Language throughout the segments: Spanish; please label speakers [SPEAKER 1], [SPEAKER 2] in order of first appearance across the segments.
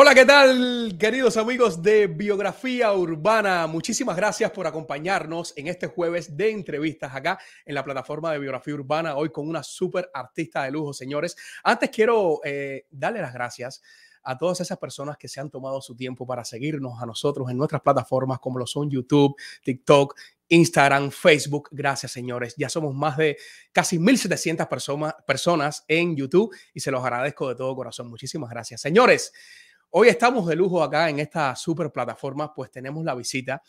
[SPEAKER 1] Hola, ¿qué tal, queridos amigos de Biografía Urbana? Muchísimas gracias por acompañarnos en este jueves de entrevistas acá en la plataforma de Biografía Urbana, hoy con una súper artista de lujo, señores. Antes quiero eh, darle las gracias a todas esas personas que se han tomado su tiempo para seguirnos a nosotros en nuestras plataformas como lo son YouTube, TikTok, Instagram, Facebook. Gracias, señores. Ya somos más de casi 1.700 personas, personas en YouTube y se los agradezco de todo corazón. Muchísimas gracias. Señores, Hoy estamos de lujo acá en esta super plataforma, pues tenemos la visita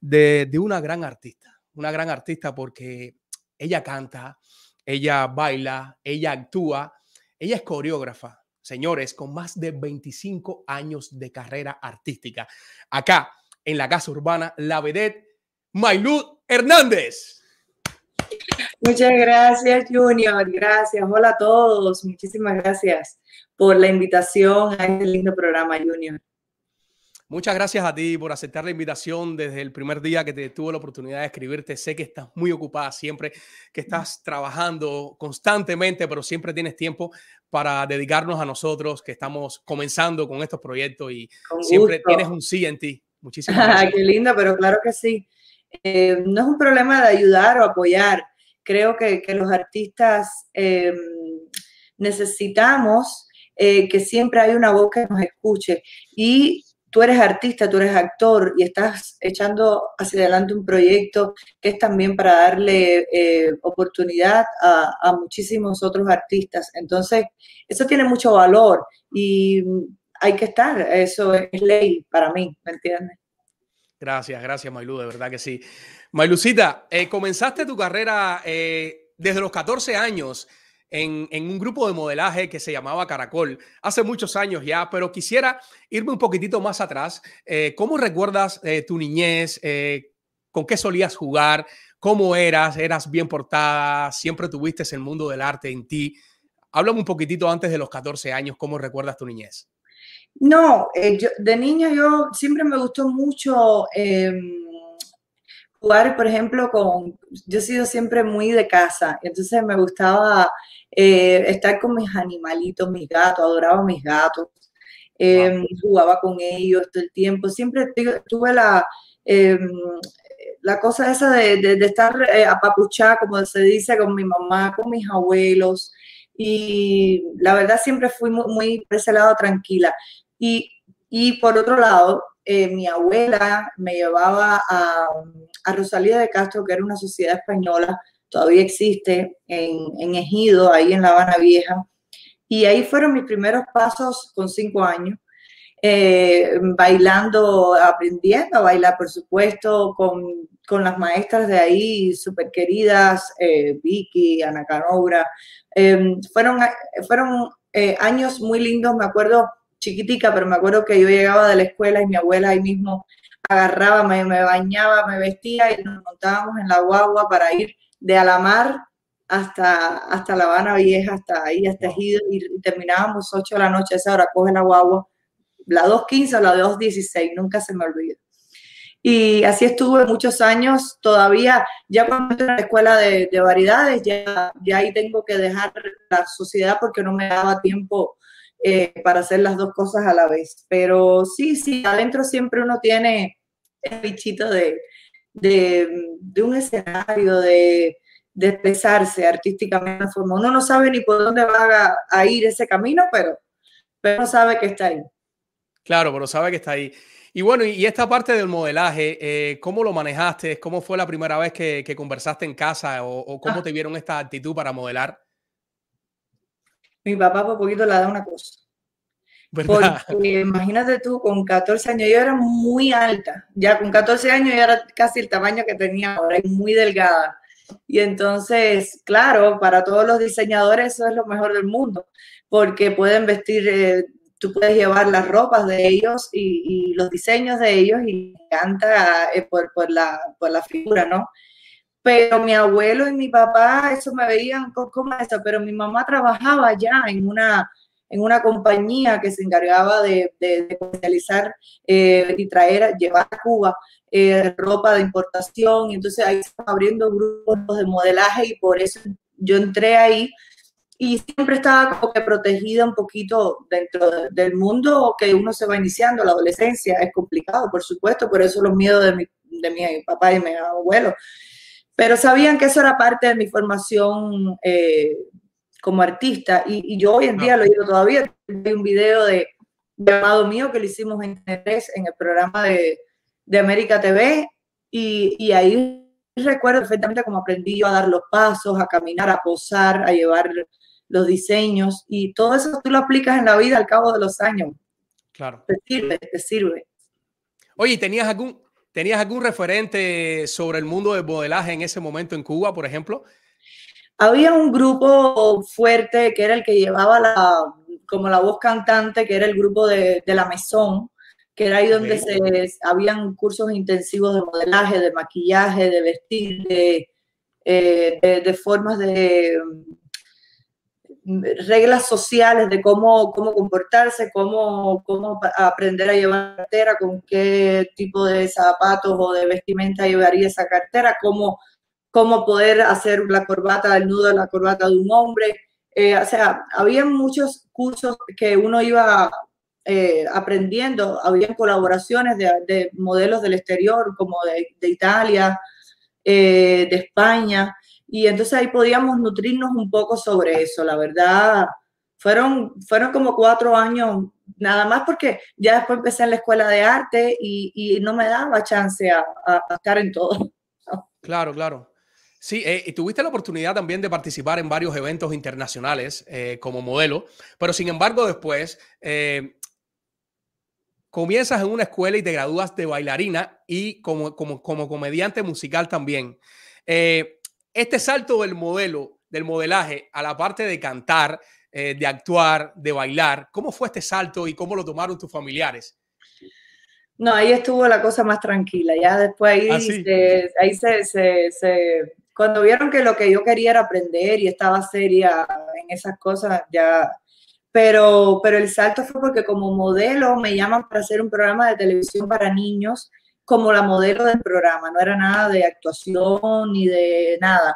[SPEAKER 1] de, una gran artista, una gran artista porque ella canta, ella baila, ella actúa, ella es coreógrafa, señores, con más de 25 años de carrera artística. Acá en la Casa Urbana, la vedette Maylud Hernández.
[SPEAKER 2] Muchas gracias, Junior. Gracias. Hola a todos. Muchísimas gracias por la invitación a este lindo programa, Junior.
[SPEAKER 1] Muchas gracias a ti por aceptar la invitación desde el primer día que te tuve la oportunidad de escribirte. Sé que estás muy ocupada siempre, que estás trabajando constantemente, pero siempre tienes tiempo para dedicarnos a nosotros, que estamos comenzando con estos proyectos y siempre tienes un sí en ti. Muchísimas gracias.
[SPEAKER 2] Qué lindo, pero claro que sí. Eh, no es un problema de ayudar o apoyar. Creo que, que los artistas eh, necesitamos eh, que siempre hay una voz que nos escuche. Y tú eres artista, tú eres actor y estás echando hacia adelante un proyecto que es también para darle eh, oportunidad a, muchísimos otros artistas. Entonces, eso tiene mucho valor y hay que estar, eso es ley para mí, ¿me entiendes?
[SPEAKER 1] Gracias, gracias Mailu, de verdad que sí. Mailucita, eh, comenzaste tu carrera desde los 14 años en, un grupo de modelaje que se llamaba Caracol hace muchos años ya, pero quisiera irme un poquitito más atrás. Eh, ¿Cómo recuerdas eh, tu niñez? Eh, ¿Con qué solías jugar? ¿Cómo eras? ¿Eras bien portada? ¿Siempre tuviste el mundo del arte en ti? Háblame un poquitito antes de los 14 años, ¿cómo recuerdas tu niñez?
[SPEAKER 2] No, de niña yo siempre me gustó mucho em, jugar, por ejemplo, con, yo he sido siempre muy de casa, entonces me gustaba eh, estar con mis animalitos, mis gatos, adoraba a mis gatos, em, jugaba con ellos todo el tiempo, siempre tuve la, em, la cosa esa de, de, estar eh, apapuchada, como se dice, con mi mamá, con mis abuelos, y la verdad siempre fui muy, muy por ese lado tranquila. Y, y por otro lado, eh, mi abuela me llevaba a, a Rosalía de Castro, que era una sociedad española, todavía existe en, Ejido, ahí en La Habana Vieja. Y ahí fueron mis primeros pasos con cinco años, eh, bailando, aprendiendo a bailar, por supuesto, con, las maestras de ahí, súper queridas, eh, Vicky, Ana Canobra. Em, fueron fueron eh, años muy lindos, me acuerdo chiquitica, pero me acuerdo que yo llegaba de la escuela y mi abuela ahí mismo agarraba, me, me bañaba, me vestía y nos montábamos en la guagua para ir de Alamar hasta, hasta La Habana Vieja, hasta ahí, hasta Ejido, y, terminábamos 8 de la noche, esa hora coge la guagua, la 2.15 o la 2.16, nunca se me olvida. Y así estuve muchos años, todavía, ya cuando entré a la escuela de, de, variedades, ya, ya ahí tengo que dejar la sociedad porque no me daba tiempo eh, para hacer las dos cosas a la vez. Pero sí, sí, adentro siempre uno tiene el bichito de, de, un escenario, de, de, expresarse artísticamente. Forma. Uno no sabe ni por dónde va a, ir ese camino, pero, pero uno sabe que está ahí.
[SPEAKER 1] Claro, pero sabe que está ahí. Y bueno, y esta parte del modelaje, eh, ¿cómo lo manejaste? ¿Cómo fue la primera vez que, conversaste en casa o, cómo ah. te vieron esta actitud para modelar?
[SPEAKER 2] Mi papá por poquito le da una cosa. Porque imagínate tú, con 14 años yo era muy alta, ya con 14 años yo era casi el tamaño que tenía ahora, muy delgada. Y entonces, claro, para todos los diseñadores eso es lo mejor del mundo, porque pueden vestir, eh, tú puedes llevar las ropas de ellos y, los diseños de ellos y canta eh, por, por, la, por la figura, ¿no? Pero mi abuelo y mi papá, eso me veían como eso, pero mi mamá trabajaba ya en una, en una compañía que se encargaba de, de, comercializar eh, y traer, llevar a Cuba eh, ropa de importación. Entonces ahí se abriendo grupos de modelaje y por eso yo entré ahí y siempre estaba como que protegida un poquito dentro del mundo que uno se va iniciando. La adolescencia es complicado, por supuesto, por eso los miedos de mi, de mi papá y mi abuelo. Pero sabían que eso era parte de mi formación eh, como artista y, yo hoy en día lo digo todavía. Hay un video de, llamado mío que lo hicimos en en el programa de, de América TV y, y, ahí recuerdo perfectamente cómo aprendí yo a dar los pasos, a caminar, a posar, a llevar los diseños y todo eso tú lo aplicas en la vida al cabo de los años.
[SPEAKER 1] Claro.
[SPEAKER 2] Te sirve, te sirve.
[SPEAKER 1] Oye, ¿tenías algún, ¿tenías algún referente sobre el mundo del modelaje en ese momento en Cuba, por ejemplo?
[SPEAKER 2] Había un grupo fuerte que era el que llevaba la, como la voz cantante, que era el grupo de, de la Mesón, que era ahí donde se, habían cursos intensivos de modelaje, de maquillaje, de vestir, de, eh, de, formas de mm, reglas sociales de cómo, cómo comportarse, cómo, cómo aprender a llevar cartera, con qué tipo de zapatos o de vestimenta llevaría esa cartera, cómo cómo poder hacer la corbata, el nudo de la corbata de un hombre. Eh, o sea, había muchos cursos que uno iba eh, aprendiendo, había colaboraciones de, modelos del exterior, como de, Italia, eh, de España, y entonces ahí podíamos nutrirnos un poco sobre eso, la verdad. Fueron, fueron como cuatro años, nada más porque ya después empecé en la escuela de arte y, no me daba chance a, a estar en todo.
[SPEAKER 1] Claro, claro. Sí, eh, y tuviste la oportunidad también de participar en varios eventos internacionales eh, como modelo, pero sin embargo después eh, comienzas en una escuela y te gradúas de bailarina y como, como, como comediante musical también. este salto del modelo, del modelaje a la parte de cantar, de actuar, de bailar, ¿cómo fue este salto y cómo lo tomaron tus familiares?
[SPEAKER 2] No, ahí estuvo la cosa más tranquila. Ya después ahí, ¿Ah, ahí se, se, cuando vieron que lo que yo quería era aprender y estaba seria en esas cosas, ya, pero, pero el salto fue porque como modelo me llaman para hacer un programa de televisión para niños como la modelo del programa, no era nada de actuación ni de nada.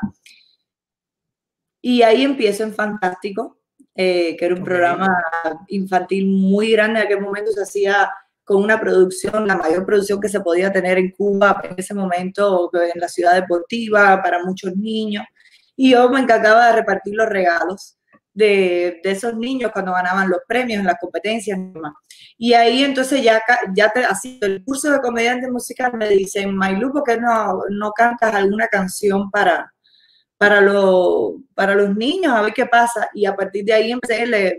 [SPEAKER 2] Y ahí empiezo en Fantástico, eh, que era un programa infantil muy grande, en aquel momento se hacía con una producción, la mayor producción que se podía tener en Cuba en ese momento, en la ciudad deportiva, para muchos niños. Y yo me encargaba de repartir los regalos de, de esos niños cuando ganaban los premios en las competencias. Y ahí entonces ya, ya te, así, el curso de comediante musical me dicen, Maylu, ¿por qué no, no cantas alguna canción para, para, lo, para los niños? A ver qué pasa. Y a partir de ahí empecé a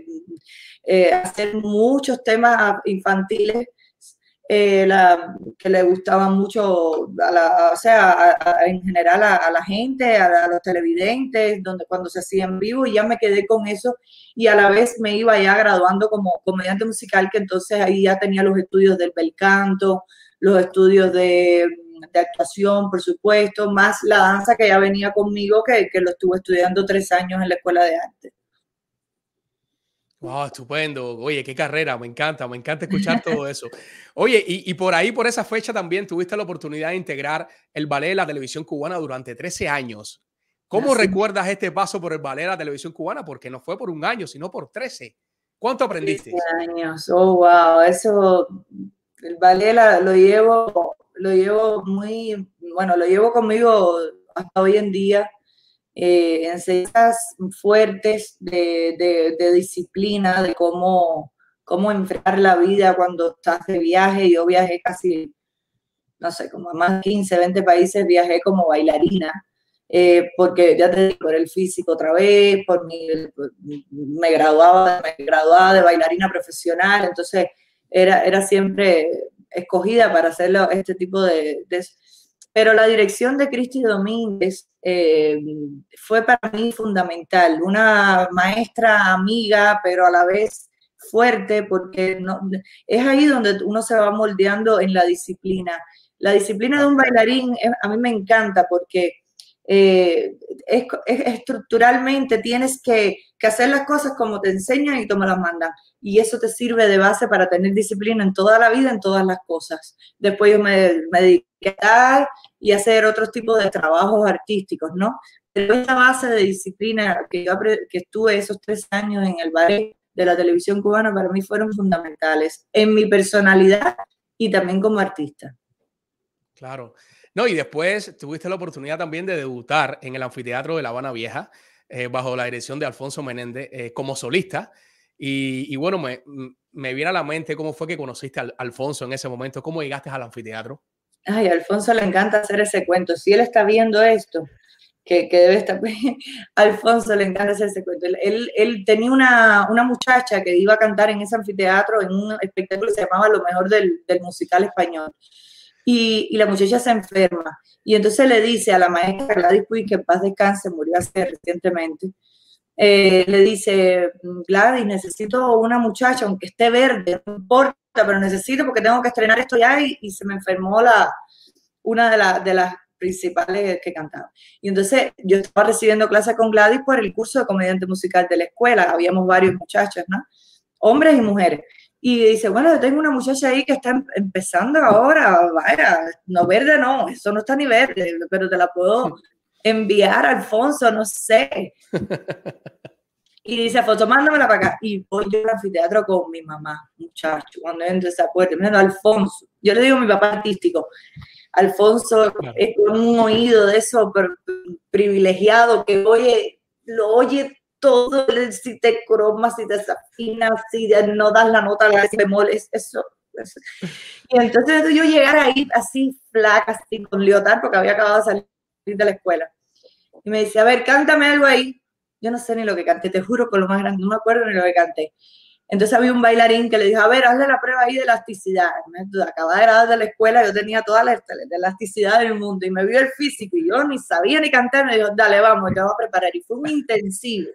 [SPEAKER 2] eh, hacer muchos temas infantiles eh, la, que le gustaba mucho, a la, o sea, en general a, la gente, a, los televidentes, donde cuando se hacía en vivo, y ya me quedé con eso y a la vez me iba ya graduando como comediante musical, que entonces ahí ya tenía los estudios del bel canto, los estudios de, de, actuación, por supuesto, más la danza que ya venía conmigo, que, que lo estuve estudiando tres años en la escuela de arte.
[SPEAKER 1] Wow, estupendo. Oye, qué carrera, me encanta, me encanta escuchar todo eso. Oye, y, por ahí, por esa fecha también tuviste la oportunidad de integrar el ballet de la televisión cubana durante 13 años. ¿Cómo recuerdas este paso por el ballet de la televisión cubana? Porque no fue por un año, sino por 13. ¿Cuánto aprendiste?
[SPEAKER 2] 13 años, oh, wow, eso, el ballet lo llevo, lo llevo muy, bueno, lo llevo conmigo hasta hoy en día eh, enseñanzas fuertes de, de, disciplina, de cómo, cómo enfrentar la vida cuando estás de viaje. Yo viajé casi, no sé, como más de 15, 20 países, viajé como bailarina. Eh, porque ya te digo, por el físico otra vez, por mi, me graduaba, me graduaba de bailarina profesional, entonces era, era siempre escogida para hacer este tipo de, pero la dirección de Cristi Domínguez eh, fue para mí fundamental. Una maestra amiga, pero a la vez fuerte, porque es ahí donde uno se va moldeando en la disciplina. La disciplina de un bailarín a mí me encanta porque eh, es, estructuralmente tienes que, hacer las cosas como te enseñan y como las mandan. Y eso te sirve de base para tener disciplina en toda la vida, en todas las cosas. Después yo me, me dediqué a y hacer otros tipos de trabajos artísticos, ¿no? Pero esa base de disciplina que yo que estuve esos tres años en el ballet de la televisión cubana para mí fueron fundamentales en mi personalidad y también como artista.
[SPEAKER 1] Claro. No, y después tuviste la oportunidad también de debutar en el anfiteatro de La Habana Vieja, eh, bajo la dirección de Alfonso Menéndez, eh, como solista. Y, bueno, me, me, viene a la mente cómo fue que conociste a Alfonso en ese momento, cómo llegaste al anfiteatro.
[SPEAKER 2] Ay, Alfonso le encanta hacer ese cuento. Si él está viendo esto, que, que debe estar. Alfonso le encanta hacer ese cuento. Él, él, tenía una, una, muchacha que iba a cantar en ese anfiteatro en un espectáculo que se llamaba Lo mejor del, del musical español. Y, y, la muchacha se enferma. Y entonces le dice a la maestra Gladys Puig, que en paz descanse, murió hace recientemente, eh, le dice, Gladys, necesito una muchacha, aunque esté verde, no importa, pero necesito porque tengo que estrenar esto ya y, se me enfermó la, una de, de las principales que cantaba. Y entonces yo estaba recibiendo clases con Gladys por el curso de comediante musical de la escuela, habíamos varios muchachos, ¿no? Hombres y mujeres. Y dice, bueno, yo tengo una muchacha ahí que está em, empezando ahora, vaya, no verde no, eso no está ni verde, pero te la puedo enviar a Alfonso, no sé. Y dice, Alfonso, mándamela para acá. Y voy yo al anfiteatro con mi mamá, muchacho, cuando entro esa puerta. Mira, Alfonso, yo le digo a mi papá artístico, Alfonso es con un oído de eso privilegiado que oye, lo oye todo, si te cromas, si te desafinas, si no das la nota, si bemoles, eso, eso. Y entonces yo llegar ahí así flaca, así con leotar, porque había acabado de salir de la escuela. Y me dice, a ver, cántame algo ahí. Yo no sé ni lo que canté, te juro con lo más grande, no me acuerdo ni lo que canté. Entonces había un bailarín que le dijo, a ver, hazle la prueba ahí de elasticidad. Acababa de graduar de la escuela, yo tenía toda la elasticidad del mundo y me vio el físico y yo ni sabía ni cantar, me dijo, dale, vamos, te vamos a preparar. Y fue un intensivo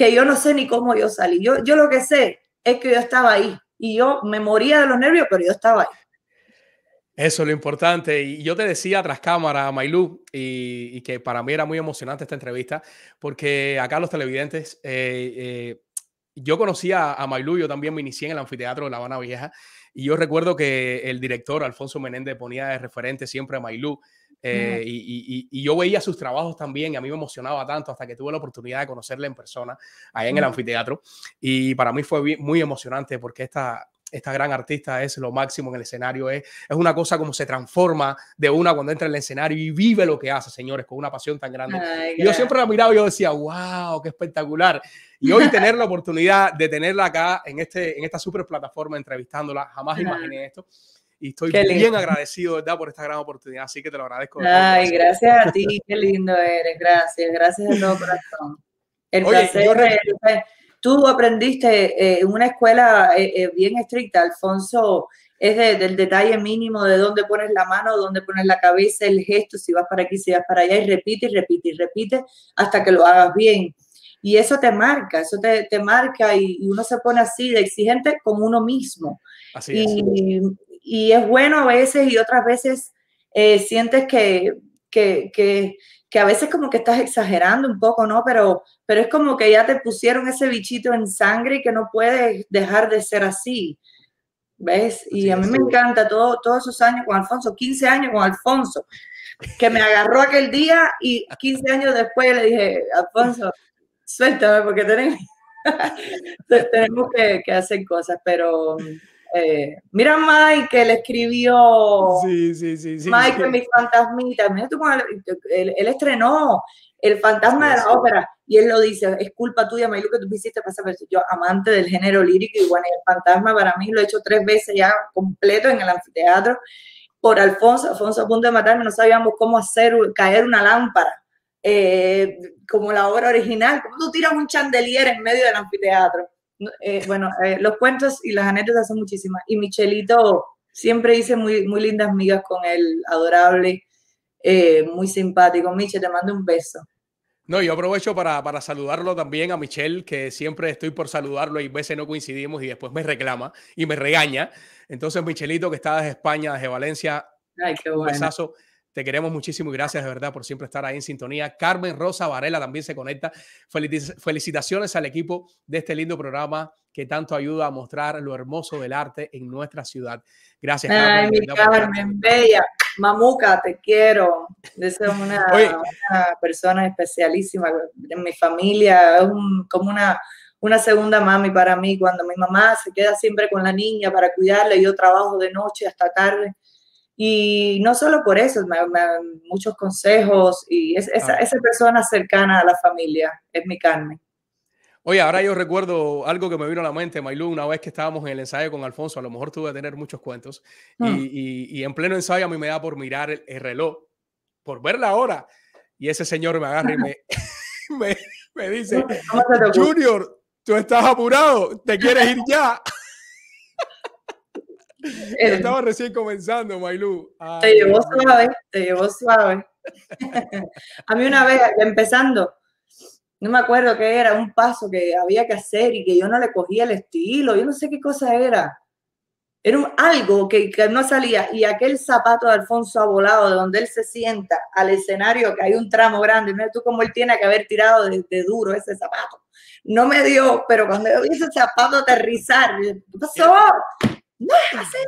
[SPEAKER 2] que yo no sé ni cómo yo salí. Yo, yo lo que sé es que yo estaba ahí y yo me moría de los nervios, pero yo estaba ahí.
[SPEAKER 1] Eso es lo importante. Y yo te decía tras cámara, Mailú, y, y, que para mí era muy emocionante esta entrevista, porque acá los televidentes, eh, eh, yo conocía a Mailú, yo también me inicié en el anfiteatro de La Habana Vieja, y yo recuerdo que el director Alfonso Menéndez ponía de referente siempre a Mailú. Eh, y, y, yo veía sus trabajos también y a mí me emocionaba tanto hasta que tuve la oportunidad de conocerle en persona ahí en el anfiteatro. Y para mí fue muy emocionante porque esta, esta gran artista es lo máximo en el escenario, es, es una cosa como se transforma de una cuando entra en el escenario y vive lo que hace, señores, con una pasión tan grande. yo siempre la miraba y yo decía, wow, qué espectacular. Y hoy tener la oportunidad de tenerla acá en, este, en esta super plataforma entrevistándola, jamás imaginé esto. Y estoy bien agradecido, ¿verdad?, por esta gran oportunidad. Así que te lo agradezco.
[SPEAKER 2] Ay, gracias a ti, qué lindo eres. Gracias, gracias de todo corazón. El placer Tú aprendiste eh, en una escuela eh, eh, bien estricta, Alfonso, es del detalle mínimo de dónde pones la mano, dónde pones la cabeza, el gesto, si vas para aquí, si vas para allá, y repite y repite y repite hasta que lo hagas bien. Y eso te marca, eso te, te marca y, uno se pone así de exigente con uno mismo. Así y, es. Y es bueno a veces y otras veces sientes que, que, que, que a veces como que estás exagerando un poco, ¿no? Pero, pero es como que ya te pusieron ese bichito en sangre y que no puedes dejar de ser así. ¿Ves? Y a mí me encanta todo, todos esos años con Alfonso, 15 años con Alfonso, que me agarró aquel día y 15 años después le dije, Alfonso, suéltame porque tenemos, tenemos que, que hacer cosas, pero eh, mira Mike que le escribió
[SPEAKER 1] sí, sí, sí, sí
[SPEAKER 2] Mike mi fantasmita él, estrenó el fantasma de la ópera y él lo dice es culpa tuya Maylu que tú hiciste pasar yo amante del género lírico y bueno el fantasma para mí lo he hecho tres veces ya completo en el anfiteatro por Alfonso Alfonso a punto de matarme no sabíamos cómo hacer caer una lámpara eh, como la obra original. Cómo tú tiras un chandelier en medio del anfiteatro eh, bueno, eh, los cuentos y las anécdotas son muchísimas. Y Michelito siempre hice muy, muy lindas amigas con él, adorable, eh, muy simpático. Miche, te mando un beso.
[SPEAKER 1] No, yo aprovecho para, para, saludarlo también a Michelle, que siempre estoy por saludarlo y veces no coincidimos y después me reclama y me regaña. Entonces, Michelito, que está desde España, desde Valencia,
[SPEAKER 2] Ay, qué bueno. un besazo.
[SPEAKER 1] Te queremos muchísimo y gracias de verdad por siempre estar ahí en sintonía. Carmen Rosa Varela también se conecta. Felicitaciones al equipo de este lindo programa que tanto ayuda a mostrar lo hermoso del arte en nuestra ciudad. Gracias,
[SPEAKER 2] Carmen. Ay, mi Carmen, bella. Mamuca, te quiero. Es una, una, persona especialísima en mi familia. Es como una, una segunda mami para mí. Cuando mi mamá se queda siempre con la niña para cuidarla, yo trabajo de noche hasta tarde y no solo por eso, me, dan muchos consejos y es, esa, esa, persona cercana a la familia es mi carne.
[SPEAKER 1] Oye, ahora yo recuerdo algo que me vino a la mente, Maylú, una vez que estábamos en el ensayo con Alfonso, a lo mejor tuve que tener muchos cuentos, y, mm. y, y, en pleno ensayo a mí me da por mirar el, reloj, por ver la hora, y ese señor me agarra y me, me, me dice, Junior, tú estás apurado, te quieres ir ya. Estaba recién comenzando, Mailú.
[SPEAKER 2] te llevó suave, te llevó suave. a mí una vez, empezando, no me acuerdo qué era, un paso que había que hacer y que yo no le cogía el estilo, yo no sé qué cosa era. Era un, algo que, que, no salía y aquel zapato de Alfonso ha volado de donde él se sienta al escenario, que hay un tramo grande, mira tú cómo él tiene que haber tirado de, de duro ese zapato. No me dio, pero cuando yo vi ese zapato aterrizar, ¿qué pasó? ¡No es así!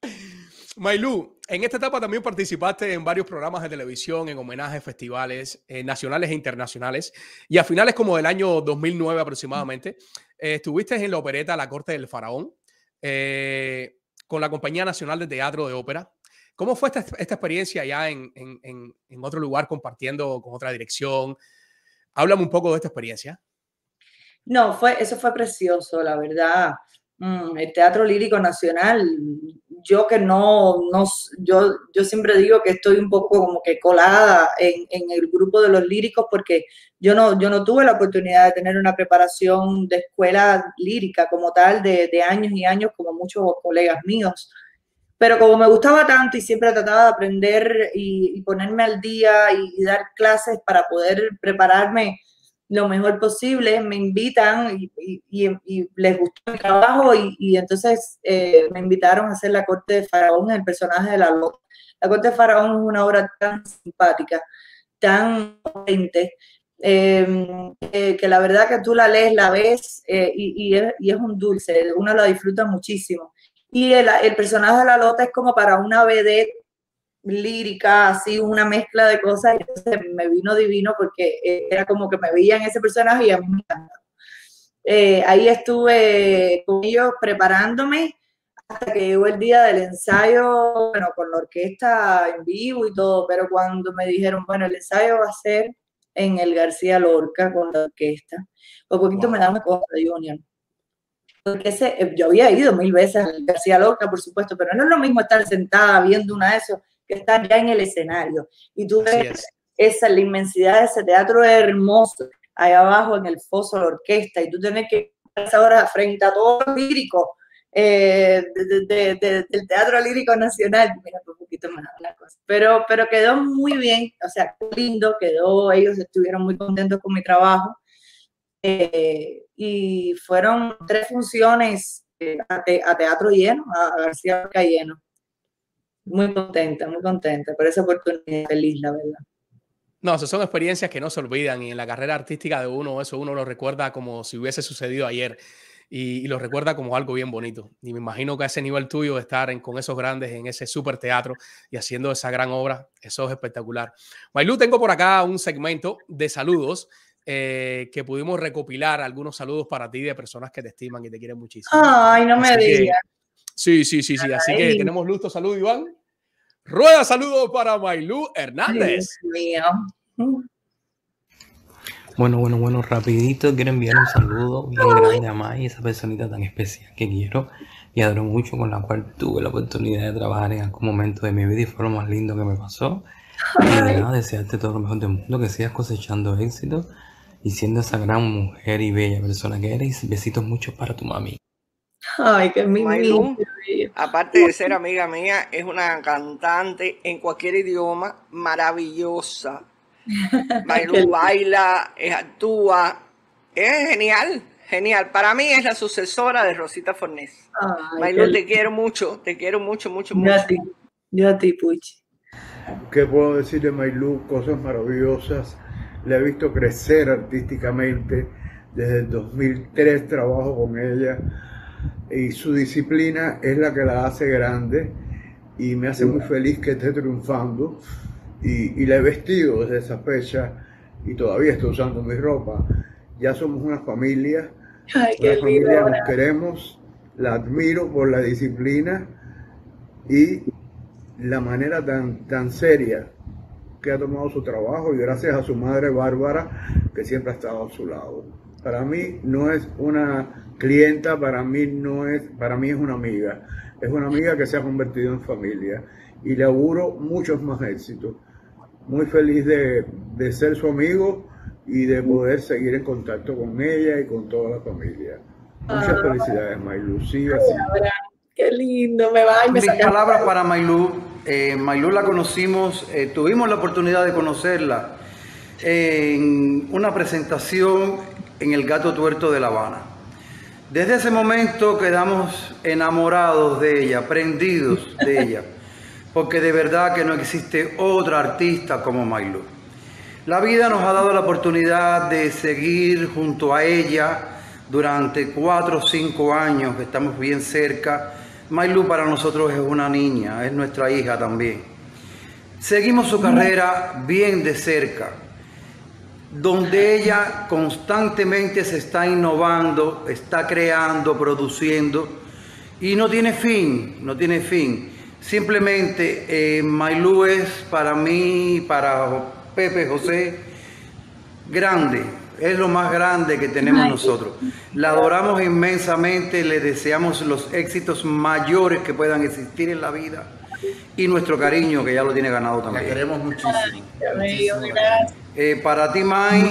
[SPEAKER 1] Mailú, en esta etapa también participaste en varios programas de televisión, en homenajes, festivales eh, nacionales e internacionales. Y a finales como del año 2009 aproximadamente, eh, estuviste en la opereta La Corte del Faraón eh, con la Compañía Nacional de Teatro de Ópera. ¿Cómo fue esta, experiencia ya en, en, en otro lugar compartiendo con otra dirección? Háblame un poco de esta experiencia.
[SPEAKER 2] No, fue, eso fue precioso, la verdad. Mm, el Teatro Lírico Nacional, yo que no, no yo, yo siempre digo que estoy un poco como que colada en, en, el grupo de los líricos porque yo no, yo no tuve la oportunidad de tener una preparación de escuela lírica como tal de, de años y años como muchos colegas míos. Pero como me gustaba tanto y siempre trataba de aprender y, ponerme al día y dar clases para poder prepararme lo mejor posible, me invitan y, les gustó mi trabajo y, entonces eh, me invitaron a hacer La Corte de Faraón, el personaje de la Lota. La Corte de Faraón es una obra tan simpática, tan potente, em, que la verdad que tú la lees, la ves eh, y, es, un dulce, uno la disfruta muchísimo. Y el, el personaje de la Lota es como para una vedette lírica, así una mezcla de cosas, y entonces me vino divino porque era como que me veía en ese personaje y a mí me encantaba. Eh, ahí estuve con ellos preparándome hasta que llegó el día del ensayo, bueno, con la orquesta en vivo y todo, pero cuando me dijeron, bueno, el ensayo va a ser en el García Lorca con la orquesta, por poquito me da una cosa, Junior. Porque ese, eh, yo había ido mil veces al García Lorca, por supuesto, pero no es lo mismo estar sentada viendo una de esos que están ya en el escenario. Y tú ves esa, la inmensidad de ese teatro hermoso, ahí abajo en el foso de la orquesta, y tú tienes que estar ahora frente a todo los líricos eh, del Teatro Lírico Nacional. Mira, un poquito más la cosa. Pero, pero quedó muy bien, o sea, lindo, quedó, ellos estuvieron muy contentos con mi trabajo. Eh, y fueron tres funciones eh, a, teatro lleno, a García Lorca lleno. Muy contenta, muy contenta por esa oportunidad, feliz, la verdad.
[SPEAKER 1] No, esas son experiencias que no se olvidan y en la carrera artística de uno, eso uno lo recuerda como si hubiese sucedido ayer y, lo recuerda como algo bien bonito. Y me imagino que a ese nivel tuyo, estar en, con esos grandes en ese super teatro y haciendo esa gran obra, eso es espectacular. Mailu, tengo por acá un segmento de saludos eh, que pudimos recopilar algunos saludos para ti de personas que te estiman y te quieren muchísimo.
[SPEAKER 2] Ay, no me digas.
[SPEAKER 1] Sí, sí, sí, sí. Así que tenemos luto. Salud, Iván. Rueda saludos para Mailú Hernández.
[SPEAKER 3] Bueno, bueno, bueno, rapidito quiero enviar un saludo bien grande a Mai, esa personita tan especial que quiero y adoro mucho, con la cual tuve la oportunidad de trabajar en algún momento de mi vida y fue lo más lindo que me pasó. Y nada, desearte todo lo mejor del mundo, que sigas cosechando éxito y siendo esa gran mujer y bella persona que eres. Besitos muchos para tu mami.
[SPEAKER 2] Ay, qué
[SPEAKER 4] Maylú, aparte de ser amiga mía, es una cantante en cualquier idioma maravillosa. Maylú baila, actúa, es genial, genial. Para mí es la sucesora de Rosita Fornés. Maylú, te quiero mucho, te quiero mucho, mucho, mucho.
[SPEAKER 2] Yo a ti, yo a ti, Puchi.
[SPEAKER 5] ¿Qué puedo decir de Maylú? Cosas maravillosas. Le he visto crecer artísticamente. Desde el 2003 trabajo con ella y su disciplina es la que la hace grande y me hace muy feliz que esté triunfando y, la he vestido desde esa fecha y todavía estoy usando mi ropa. Ya somos una familia,
[SPEAKER 2] Ay,
[SPEAKER 5] una familia, nos queremos, la admiro por la disciplina y la manera tan, tan seria que ha tomado su trabajo y gracias a su madre Bárbara que siempre ha estado a su lado. Para mí no es una clienta, para mí no es, para mí es una amiga. Es una amiga que se ha convertido en familia y le auguro muchos más éxitos. Muy feliz de, ser su amigo y de poder seguir en contacto con ella y con toda la familia. Muchas ah. felicidades, Maylu. Sigue así.
[SPEAKER 2] Qué lindo, me va y me
[SPEAKER 6] Mis palabras para Maylu. Eh, Maylu la conocimos, eh, tuvimos la oportunidad de conocerla en una presentación en el Gato Tuerto de La Habana. Desde ese momento quedamos enamorados de ella, prendidos de ella, porque de verdad que no existe otra artista como Maylou. La vida nos ha dado la oportunidad de seguir junto a ella durante cuatro o cinco años que estamos bien cerca. Maylou para nosotros es una niña, es nuestra hija también. Seguimos su carrera bien de cerca donde ella constantemente se está innovando, está creando, produciendo y no tiene fin, no tiene fin. Simplemente eh, Mailú es para mí, para Pepe José, grande, es lo más grande que tenemos nosotros. La adoramos inmensamente, le deseamos los éxitos mayores que puedan existir en la vida y nuestro cariño que ya lo tiene ganado también.
[SPEAKER 1] La queremos muchísimo.
[SPEAKER 6] Eh, para ti, Mai,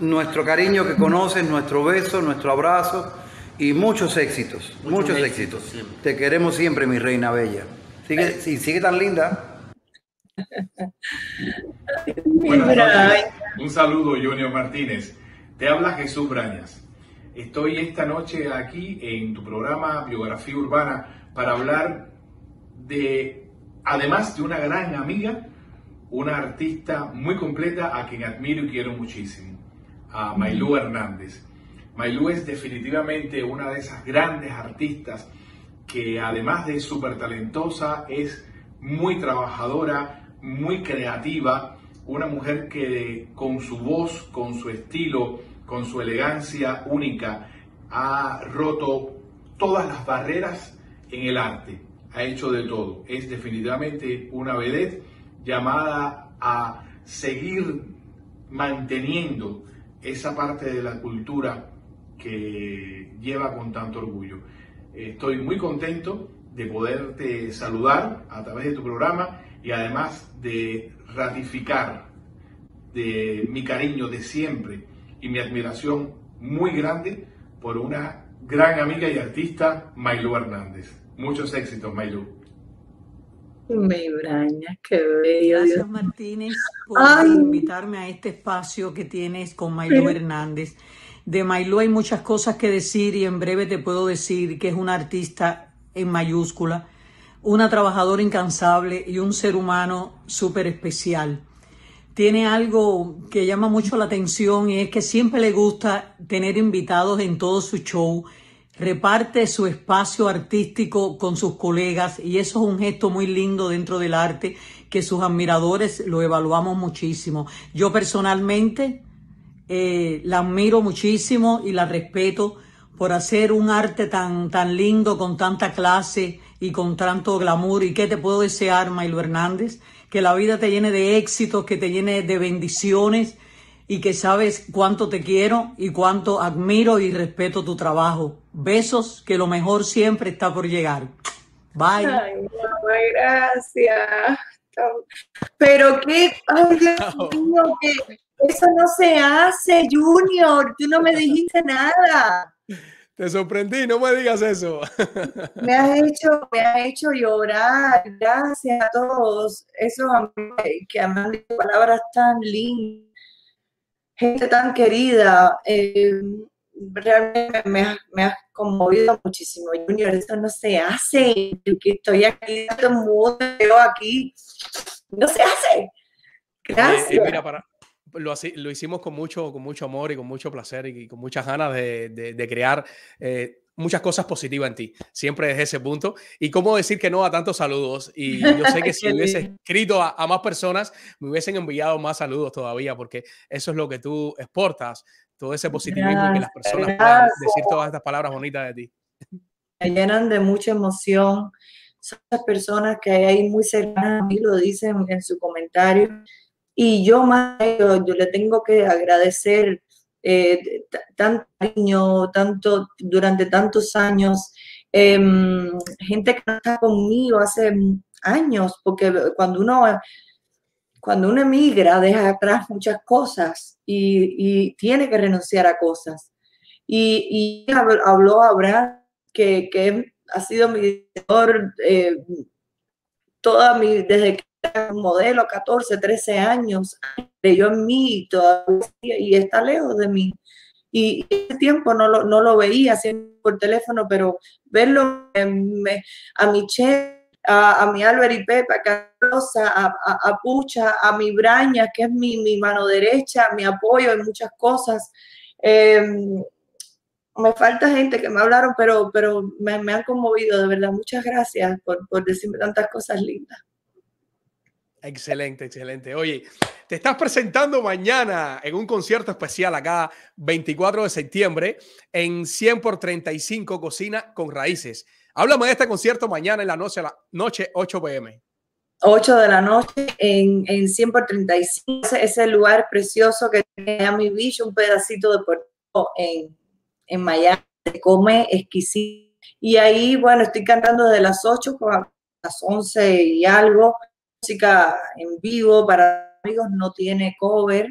[SPEAKER 6] nuestro cariño que conoces, nuestro beso, nuestro abrazo y muchos éxitos, muchos, éxitos. Te queremos siempre, mi reina bella. Sigue, sí, sigue tan linda.
[SPEAKER 7] Un saludo, Junior Martínez. Te habla Jesús Brañas. Estoy esta noche aquí en tu programa Biografía Urbana para hablar de, además de una gran amiga, una artista muy completa a quien admiro y quiero muchísimo, a Mailú Hernández. Mailú es definitivamente una de esas grandes artistas que además de súper talentosa es muy trabajadora, muy creativa, una mujer que con su voz, con su estilo, con su elegancia única, ha roto todas las barreras en el arte, ha hecho de todo. Es definitivamente una vedette llamada a seguir manteniendo esa parte de la cultura que lleva con tanto orgullo. Estoy muy contento de poderte saludar a través de tu programa y además de ratificar de mi cariño de siempre y mi admiración muy grande por una gran amiga y artista, Maylú Hernández. Muchos éxitos, Maylú.
[SPEAKER 2] Me braña, qué bello.
[SPEAKER 8] Gracias, Martínez, por invitarme a este espacio que tienes con Maylú Hernández. De Maylú hay muchas cosas que decir y en breve te puedo decir que es una artista en mayúscula, una trabajadora incansable y un ser humano súper especial. Tiene algo que llama mucho la atención y es que siempre le gusta tener invitados en todo su show reparte su espacio artístico con sus colegas y eso es un gesto muy lindo dentro del arte que sus admiradores lo evaluamos muchísimo. Yo personalmente eh, la admiro muchísimo y la respeto por hacer un arte tan, tan lindo, con tanta clase y con tanto glamour. ¿Y qué te puedo desear, Mailo Hernández? Que la vida te llene de éxitos, que te llene de bendiciones y que sabes cuánto te quiero y cuánto admiro y respeto tu trabajo. Besos, que lo mejor siempre está por llegar. Bye.
[SPEAKER 2] Ay, gracias. Pero qué, ay Dios mío, eso no se hace, Junior. Tú no me dijiste nada.
[SPEAKER 1] Te sorprendí, no me digas eso.
[SPEAKER 2] Me has hecho, me has hecho llorar. Gracias a todos esos que me han dicho palabras tan lindas, gente tan querida. Eh, realmente me, has, me conmovido muchísimo, Junior. Eso no se hace. Yo que estoy aquí, todo aquí. No se hace. Gracias.
[SPEAKER 1] mira, para, lo, lo, hicimos con mucho, con mucho amor y con mucho placer y, con muchas ganas de, de, crear eh, muchas cosas positivas en ti. Siempre desde ese punto. Y cómo decir que no a tantos saludos. Y yo sé que si hubiese escrito a, más personas, me hubiesen enviado más saludos todavía, porque eso es lo que tú exportas, todo ese positivismo y que las personas puedan decir todas estas palabras bonitas de ti.
[SPEAKER 2] Me llenan de mucha emoción. Son las personas que hay ahí muy cercanas a mí, lo dicen en su comentario y yo más, yo, yo le tengo que agradecer eh, tanto cariño, tanto, durante tantos años, em, gente que está conmigo hace años, porque cuando uno, cuando uno emigra, deja atrás muchas cosas y, tiene que renunciar a cosas. Y, y habló Abraham, que, que ha sido mi director eh, toda mi, desde que modelo, 14, 13 años, creyó en mí todavía, y está lejos de mí. Y ese tiempo no lo, no lo veía siempre por teléfono, pero verlo a Michelle, a, mi Albert y Pepe, a Carlosa, a, Pucha, a mi Braña, que es mi, mano derecha, mi apoyo en muchas cosas. Em, me falta gente que me hablaron, pero, pero me, me, han conmovido, de verdad. Muchas gracias por, por decirme tantas cosas lindas.
[SPEAKER 1] Excelente, excelente. Oye, te estás presentando mañana en un concierto especial acá, 24 de septiembre, en 100 por 35 Cocina con Raíces. Háblame de este concierto mañana en la noche, la noche 8 pm.
[SPEAKER 2] 8 de la noche en, en 100 por 35, ese lugar precioso que tiene a mi Beach, un pedacito de puerto en, en Miami, se come exquisito. Y ahí, bueno, estoy cantando desde las 8 a las 11 y algo música en vivo para amigos, no tiene cover,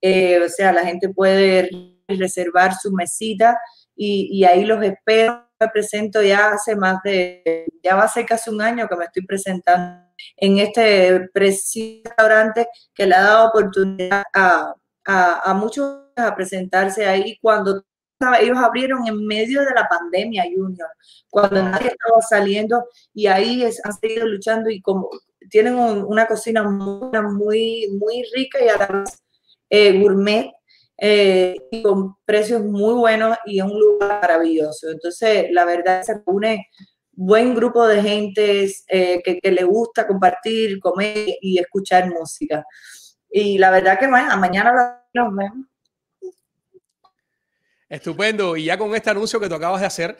[SPEAKER 2] eh, o sea, la gente puede reservar su mesita y, ahí los espero. Me presento ya hace más de, ya va a ser casi un año que me estoy presentando en este preciso restaurante que le ha dado oportunidad a, a, muchos a presentarse ahí cuando ellos abrieron en medio de la pandemia, Junior, cuando nadie estaba saliendo y ahí han seguido luchando y como tienen una cocina muy, muy, rica y a la vez eh, gourmet eh, y con precios muy buenos y en un lugar maravilloso. Entonces, la verdad se reúne buen grupo de gente eh, que, le gusta compartir, comer y escuchar música. Y la verdad que bueno, mañana nos vemos.
[SPEAKER 1] Estupendo. Y ya con este anuncio que tú acabas de hacer,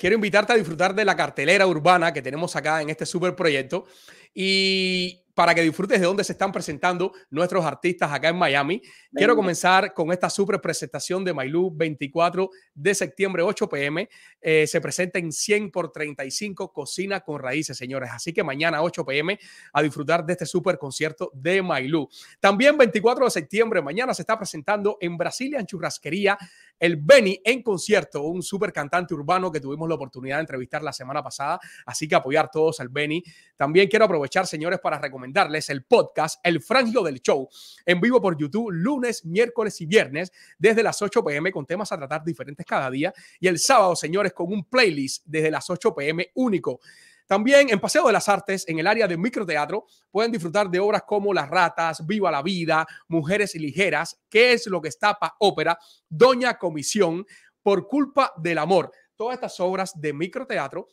[SPEAKER 1] quiero invitarte a disfrutar de la cartelera urbana que tenemos acá en este super proyecto y para que disfrutes de dónde se están presentando nuestros artistas acá en Miami. Quiero comenzar con esta super presentación de Mailú 24 de septiembre 8 pm. Eh, se presenta en 100 por 35 Cocina con Raíces, señores. Así que mañana 8 pm a disfrutar de este super concierto de Mailú. También 24 de septiembre, mañana se está presentando en Brasilia, en Churrasquería, el Benny en concierto, un super cantante urbano que tuvimos la oportunidad de entrevistar la semana pasada. Así que apoyar todos al Benny. También quiero aprovechar, señores, para recomendarles el podcast El Frangio del Show en vivo por YouTube lunes, miércoles y viernes desde las 8 pm con temas a tratar diferentes cada día. Y el sábado, señores, con un playlist desde las 8 pm único. También en Paseo de las Artes, en el área de microteatro, pueden disfrutar de obras como Las Ratas, Viva la Vida, Mujeres Ligeras, ¿Qué es lo que está para ópera? Doña Comisión, Por culpa del amor. Todas estas obras de microteatro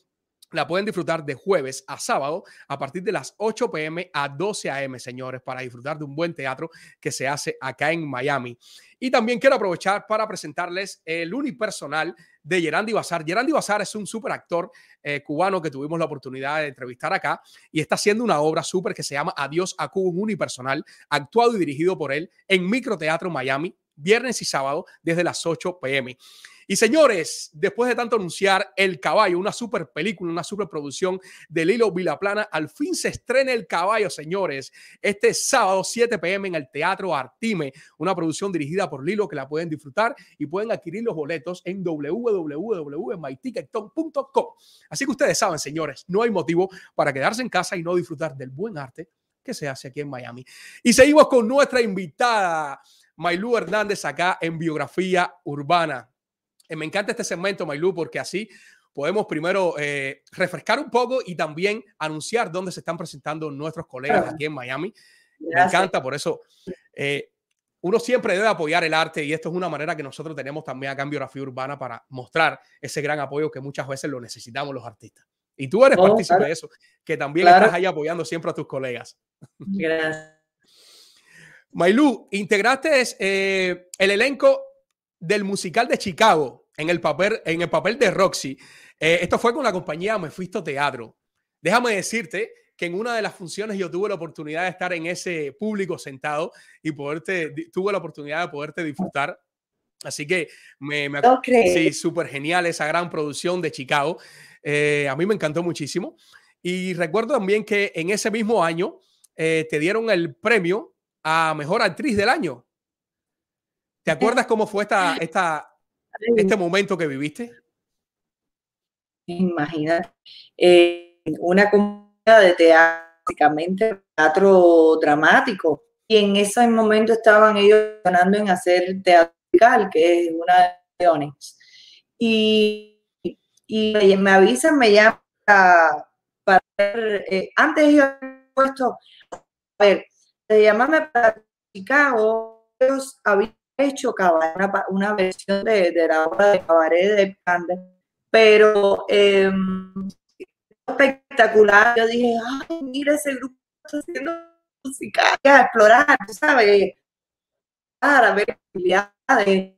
[SPEAKER 1] la pueden disfrutar de jueves a sábado a partir de las 8 pm a 12 am, señores, para disfrutar de un buen teatro que se hace acá en Miami. Y también quiero aprovechar para presentarles el unipersonal de Gerandi Bazar. Gerandi Bazar es un super actor eh, cubano que tuvimos la oportunidad de entrevistar acá y está haciendo una obra súper que se llama Adiós a Cuba, un unipersonal, actuado y dirigido por él en Microteatro Miami, viernes y sábado desde las 8 pm. Y señores, después de tanto anunciar El Caballo, una super película, una super producción de Lilo Vilaplana, al fin se estrena El Caballo, señores, este sábado 7 pm en el Teatro Artime, una producción dirigida por Lilo que la pueden disfrutar y pueden adquirir los boletos en www.myticketton.com. Así que ustedes saben, señores, no hay motivo para quedarse en casa y no disfrutar del buen arte que se hace aquí en Miami. Y seguimos con nuestra invitada, Maylú Hernández, acá en Biografía Urbana. Eh, me encanta este segmento, Maylú, porque así podemos primero eh, refrescar un poco y también anunciar dónde se están presentando nuestros colegas aquí en Miami. Me encanta, por eso eh, uno siempre debe apoyar el arte y esto es una manera que nosotros tenemos también acá en Biografía Urbana para mostrar ese gran apoyo que muchas veces lo necesitamos los artistas. Y tú eres oh, partícipe de eso, que también estás ahí apoyando siempre a tus colegas.
[SPEAKER 2] Gracias.
[SPEAKER 1] Maylú, integraste el elenco del musical de Chicago en el papel, en el papel de Roxy. Eh, esto fue con la compañía Mephisto Teatro. Déjame decirte que en una de las funciones yo tuve la oportunidad de estar en ese público sentado y poderte, tuve la oportunidad de poderte disfrutar. Así que me, me sí, súper genial esa gran producción de Chicago. Eh, a mí me encantó muchísimo. Y recuerdo también que en ese mismo año eh, te dieron el premio a Mejor Actriz del Año. ¿Te acuerdas cómo fue esta, esta, este momento que viviste?
[SPEAKER 2] Imagínate, eh, una comunidad de teatro, teatro dramático, y en ese momento estaban ellos ganando en hacer teatro que es una de las y, y me avisan, me llaman para, ver, eh, antes yo puesto, a ver, de llamarme para Chicago, ellos habían hecho cabaret, una, versión de, de, la obra de cabaret de Candes, pero eh, espectacular. Yo dije, ay, mira ese grupo está haciendo música, a explorar, ¿sabes? A ver posibilidades.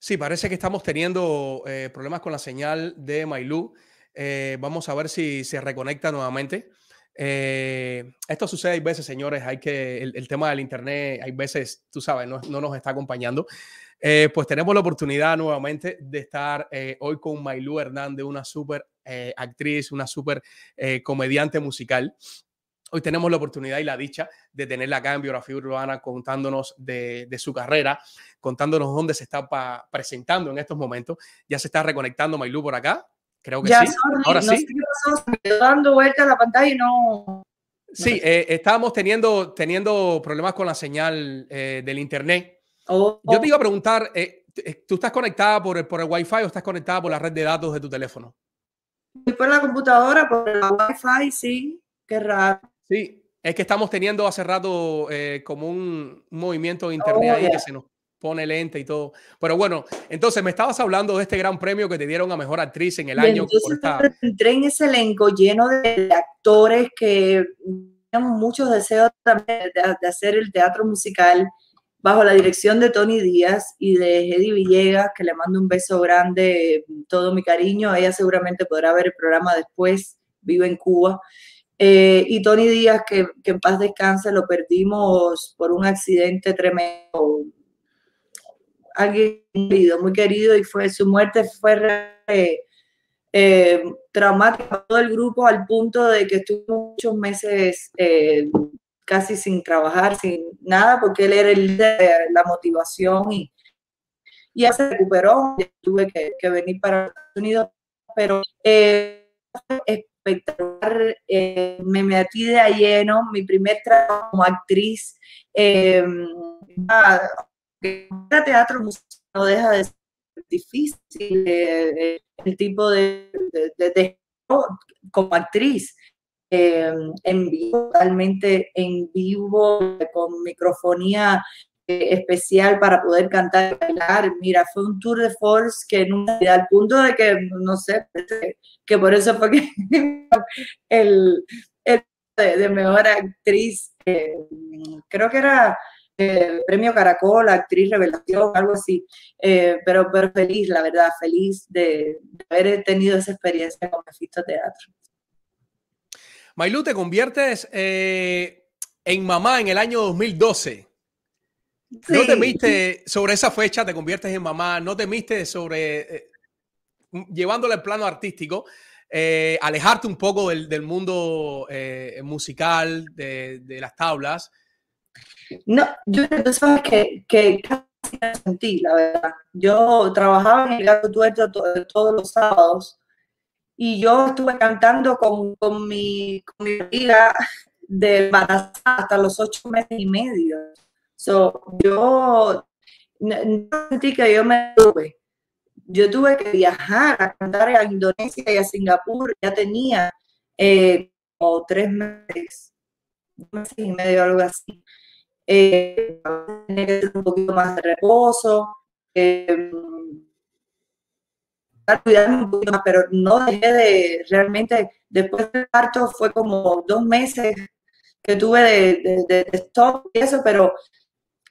[SPEAKER 1] Sí, parece que estamos teniendo eh, problemas con la señal de Mailú. Eh, vamos a ver si se reconecta nuevamente. Eh, esto sucede hay veces, señores, hay que el, tema del internet, hay veces, tú sabes, no, nos está acompañando. Eh, pues tenemos la oportunidad nuevamente de estar eh, hoy con Mailú Hernández, una súper actriz, una súper comediante musical. Hoy tenemos la oportunidad y la dicha de tenerla acá en Biografía Urbana contándonos de, su carrera, contándonos dónde se está presentando en estos momentos. Ya se está reconectando Mailú por acá. Creo que sí. Ahora sí.
[SPEAKER 2] dando vuelta a la pantalla y no.
[SPEAKER 1] Sí, eh, estábamos teniendo, teniendo problemas con la señal eh, del internet. Oh, Yo te oh. iba a preguntar, eh, ¿tú estás conectada por el, por el Wi-Fi o estás conectada por la red de datos de tu teléfono?
[SPEAKER 2] Por la computadora, por el Wi-Fi, sí. Qué raro.
[SPEAKER 1] Sí, es que estamos teniendo hace rato como un, movimiento de internet oh, ahí que se nos pone lente y todo. Pero bueno, entonces me estabas hablando de este gran premio que te dieron a mejor actriz en el año.
[SPEAKER 2] Por entré en ese elenco lleno de actores que tenían muchos deseos también de, hacer el teatro musical bajo la dirección de Tony Díaz y de Eddie Villegas, que le mando un beso grande, todo mi cariño. Ella seguramente podrá ver el programa después, vive en Cuba. Eh, y Tony Díaz, que, que en paz descanse, lo perdimos por un accidente tremendo, alguien querido, muy querido, y fue su muerte fue eh, traumática para todo el grupo al punto de que estuvo muchos meses eh, casi sin trabajar, sin nada, porque él era el de la motivación y ya se recuperó, tuve que, venir para Estados Unidos, pero eh, espectacular, eh, me metí de lleno, mi primer trabajo como actriz, el teatro no deja de ser difícil, el tipo de, como actriz. Eh, en vivo, totalmente en vivo, con microfonía eh, especial para poder cantar y bailar. Mira, fue un tour de force que nunca, al punto de que, no sé, que por eso fue que el, el de, mejor actriz, eh, creo que era premio Caracol, actriz revelación, algo así. Eh, pero, pero feliz, la verdad, feliz de, haber tenido esa experiencia con Mephisto Teatro.
[SPEAKER 1] Mailu, te conviertes eh, en mamá en el año 2012. ¿No temiste sobre esa fecha, te conviertes en mamá, no temiste sobre, eh, llevándole al plano artístico, alejarte un poco del, mundo musical, de, las tablas?
[SPEAKER 2] No, yo sabes que, que casi no sentí, la verdad. Yo trabajaba en el Gato Tuerto todos los sábados y yo estuve cantando con, con, mi, mi amiga de embarazada hasta los ocho meses y medio. So, yo no, sentí que yo me tuve. Yo tuve que viajar a cantar a Indonesia y a Singapur. Ya tenía eh, como tres meses, meses y medio, algo así. Eh, que tener un poquito más de reposo. Eh, cuidarme un poquito más, pero no dejé de realmente, después del parto fue como dos meses que tuve de, de, stop y eso, pero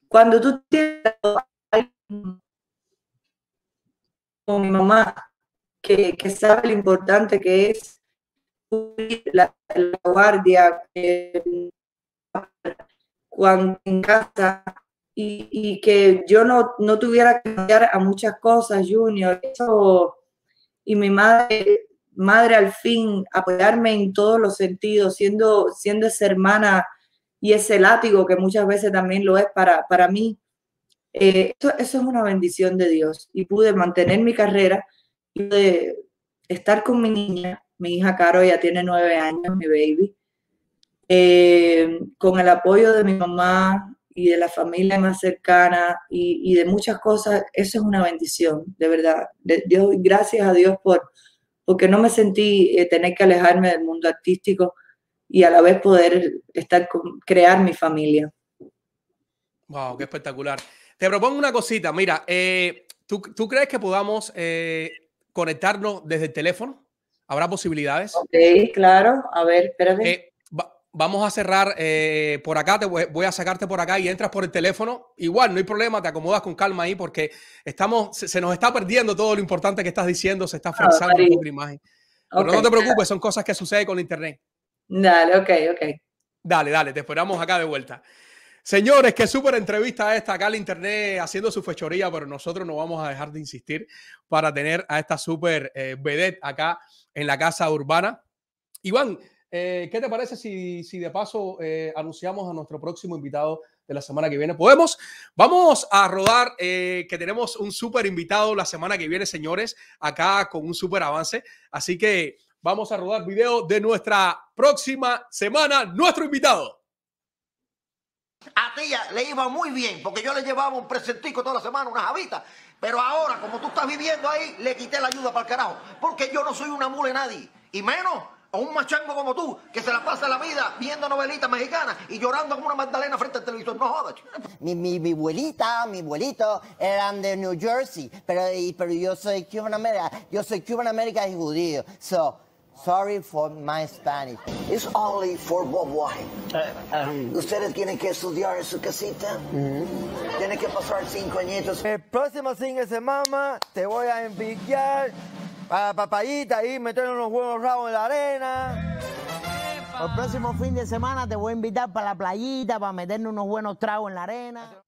[SPEAKER 2] cuando tú tienes con mi mamá, que, que, sabe lo importante que es la, la guardia cuando en casa y, y, que yo no, no tuviera que cambiar a muchas cosas, Junior, eso, y mi madre, madre al fin, apoyarme en todos los sentidos, siendo, siendo esa hermana y ese látigo que muchas veces también lo es para, para mí. Eh, eso, es una bendición de Dios. Y pude mantener mi carrera y pude estar con mi niña, mi hija Caro ya tiene nueve años, mi baby, eh, con el apoyo de mi mamá y de la familia más cercana y, de muchas cosas, eso es una bendición, de verdad. Dios, gracias a Dios por porque no me sentí eh, tener que alejarme del mundo artístico y a la vez poder estar con, crear mi familia.
[SPEAKER 1] Wow, qué espectacular. Te propongo una cosita. Mira, eh, ¿tú, ¿tú, crees que podamos eh, conectarnos desde el teléfono? ¿Habrá posibilidades?
[SPEAKER 2] Ok, claro. A ver, espérate.
[SPEAKER 1] Eh, vamos a cerrar por acá. Te voy, a sacarte por acá y entras por el teléfono. Igual, no hay problema. Te acomodas con calma ahí porque estamos, se, nos está perdiendo todo lo importante que estás diciendo. Se está fresando ah, la imagen. Pero no te preocupes, son cosas que suceden con internet.
[SPEAKER 2] Dale, ok, ok.
[SPEAKER 1] Dale, dale, te esperamos acá de vuelta. Señores, qué súper entrevista esta acá al internet haciendo su fechoría, pero nosotros no vamos a dejar de insistir para tener a esta súper eh, vedette acá en la casa urbana. Iván, eh, ¿qué te parece si, si de paso eh, anunciamos a nuestro próximo invitado de la semana que viene? ¿Podemos? Vamos a rodar, que tenemos un súper invitado la semana que viene, señores, acá con un súper avance. Así que vamos a rodar video de nuestra próxima semana. Nuestro invitado.
[SPEAKER 9] A ti le iba muy bien, porque yo le llevaba un presentico toda la semana, una javita. Pero ahora, como tú estás viviendo ahí, le quité la ayuda para el carajo. Porque yo no soy una mule nadie. Y menos a un machango como tú, que se la pasa la vida viendo novelitas mexicanas y llorando como una magdalena frente al televisor. No jodas.
[SPEAKER 10] Mi, mi, mi abuelita, mi abuelito eran de New Jersey, pero, pero yo soy Cuban America. Yo soy Cuban y judío. So, Sorry for my Spanish.
[SPEAKER 9] It's only for Bob White. Uh, um, Ustedes tienen que estudiar en su casita. Mm-hmm. Tienen que pasar cinco añitos.
[SPEAKER 10] El próximo fin de semana te voy a enviar para papayita y meter unos buenos rabos en la arena. El próximo fin de semana te voy a invitar para la playita, para meternos unos buenos tragos en la arena.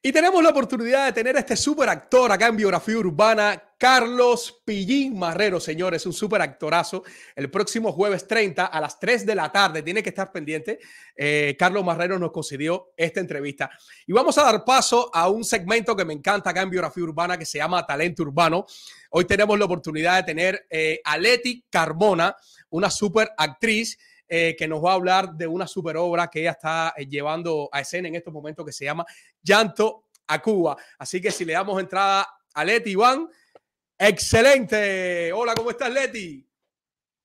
[SPEAKER 1] Y tenemos la oportunidad de tener a este super actor acá en Biografía Urbana, Carlos Pillín Marrero, señores, un super actorazo. El próximo jueves 30 a las 3 de la tarde, tiene que estar pendiente. Eh, Carlos Marrero nos concedió esta entrevista. Y vamos a dar paso a un segmento que me encanta acá en Biografía Urbana que se llama Talento Urbano. Hoy tenemos la oportunidad de tener eh, a Leti Carmona, una super actriz eh, que nos va a hablar de una super obra que ella está eh, llevando a escena en estos momentos que se llama Llanto a Cuba. Así que si le damos entrada a Leti Iván, excelente. Hola, ¿cómo estás, Leti?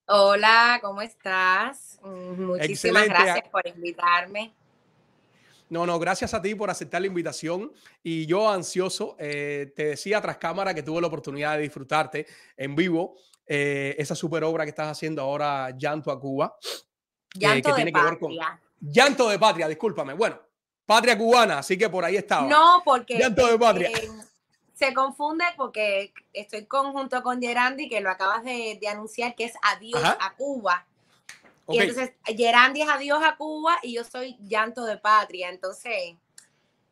[SPEAKER 11] Hola, ¿cómo estás? Mm, muchísimas gracias por invitarme.
[SPEAKER 1] No, no, gracias a ti por aceptar la invitación. Y yo ansioso, eh, te decía tras cámara que tuve la oportunidad de disfrutarte en vivo esa super obra que estás haciendo ahora, Llanto a Cuba.
[SPEAKER 11] Llanto que tiene de que ver con
[SPEAKER 1] llanto de patria, discúlpame. Bueno, patria cubana, así que por ahí estaba.
[SPEAKER 11] No, porque
[SPEAKER 1] llanto de patria.
[SPEAKER 11] Eh, se confunde porque estoy conjunto con Gerandi, que lo acabas de, anunciar, que es adiós a Cuba. Y entonces Gerandi es adiós a Cuba y yo soy llanto de patria. Entonces,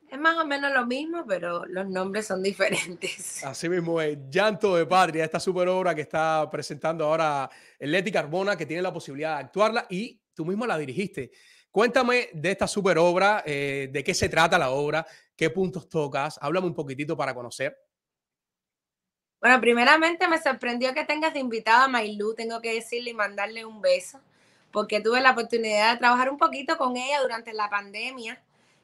[SPEAKER 11] Es más o menos lo mismo, pero los nombres son diferentes.
[SPEAKER 1] Así mismo es. Llanto de Patria, esta super obra que está presentando ahora Leti Carbona, que tiene la posibilidad de actuarla y tú mismo la dirigiste. Cuéntame de esta super obra, eh, de qué se trata la obra, qué puntos tocas. Háblame un poquitito para conocer.
[SPEAKER 11] Bueno, primeramente me sorprendió que tengas de invitada a Mailú, tengo que decirle y mandarle un beso, porque tuve la oportunidad de trabajar un poquito con ella durante la pandemia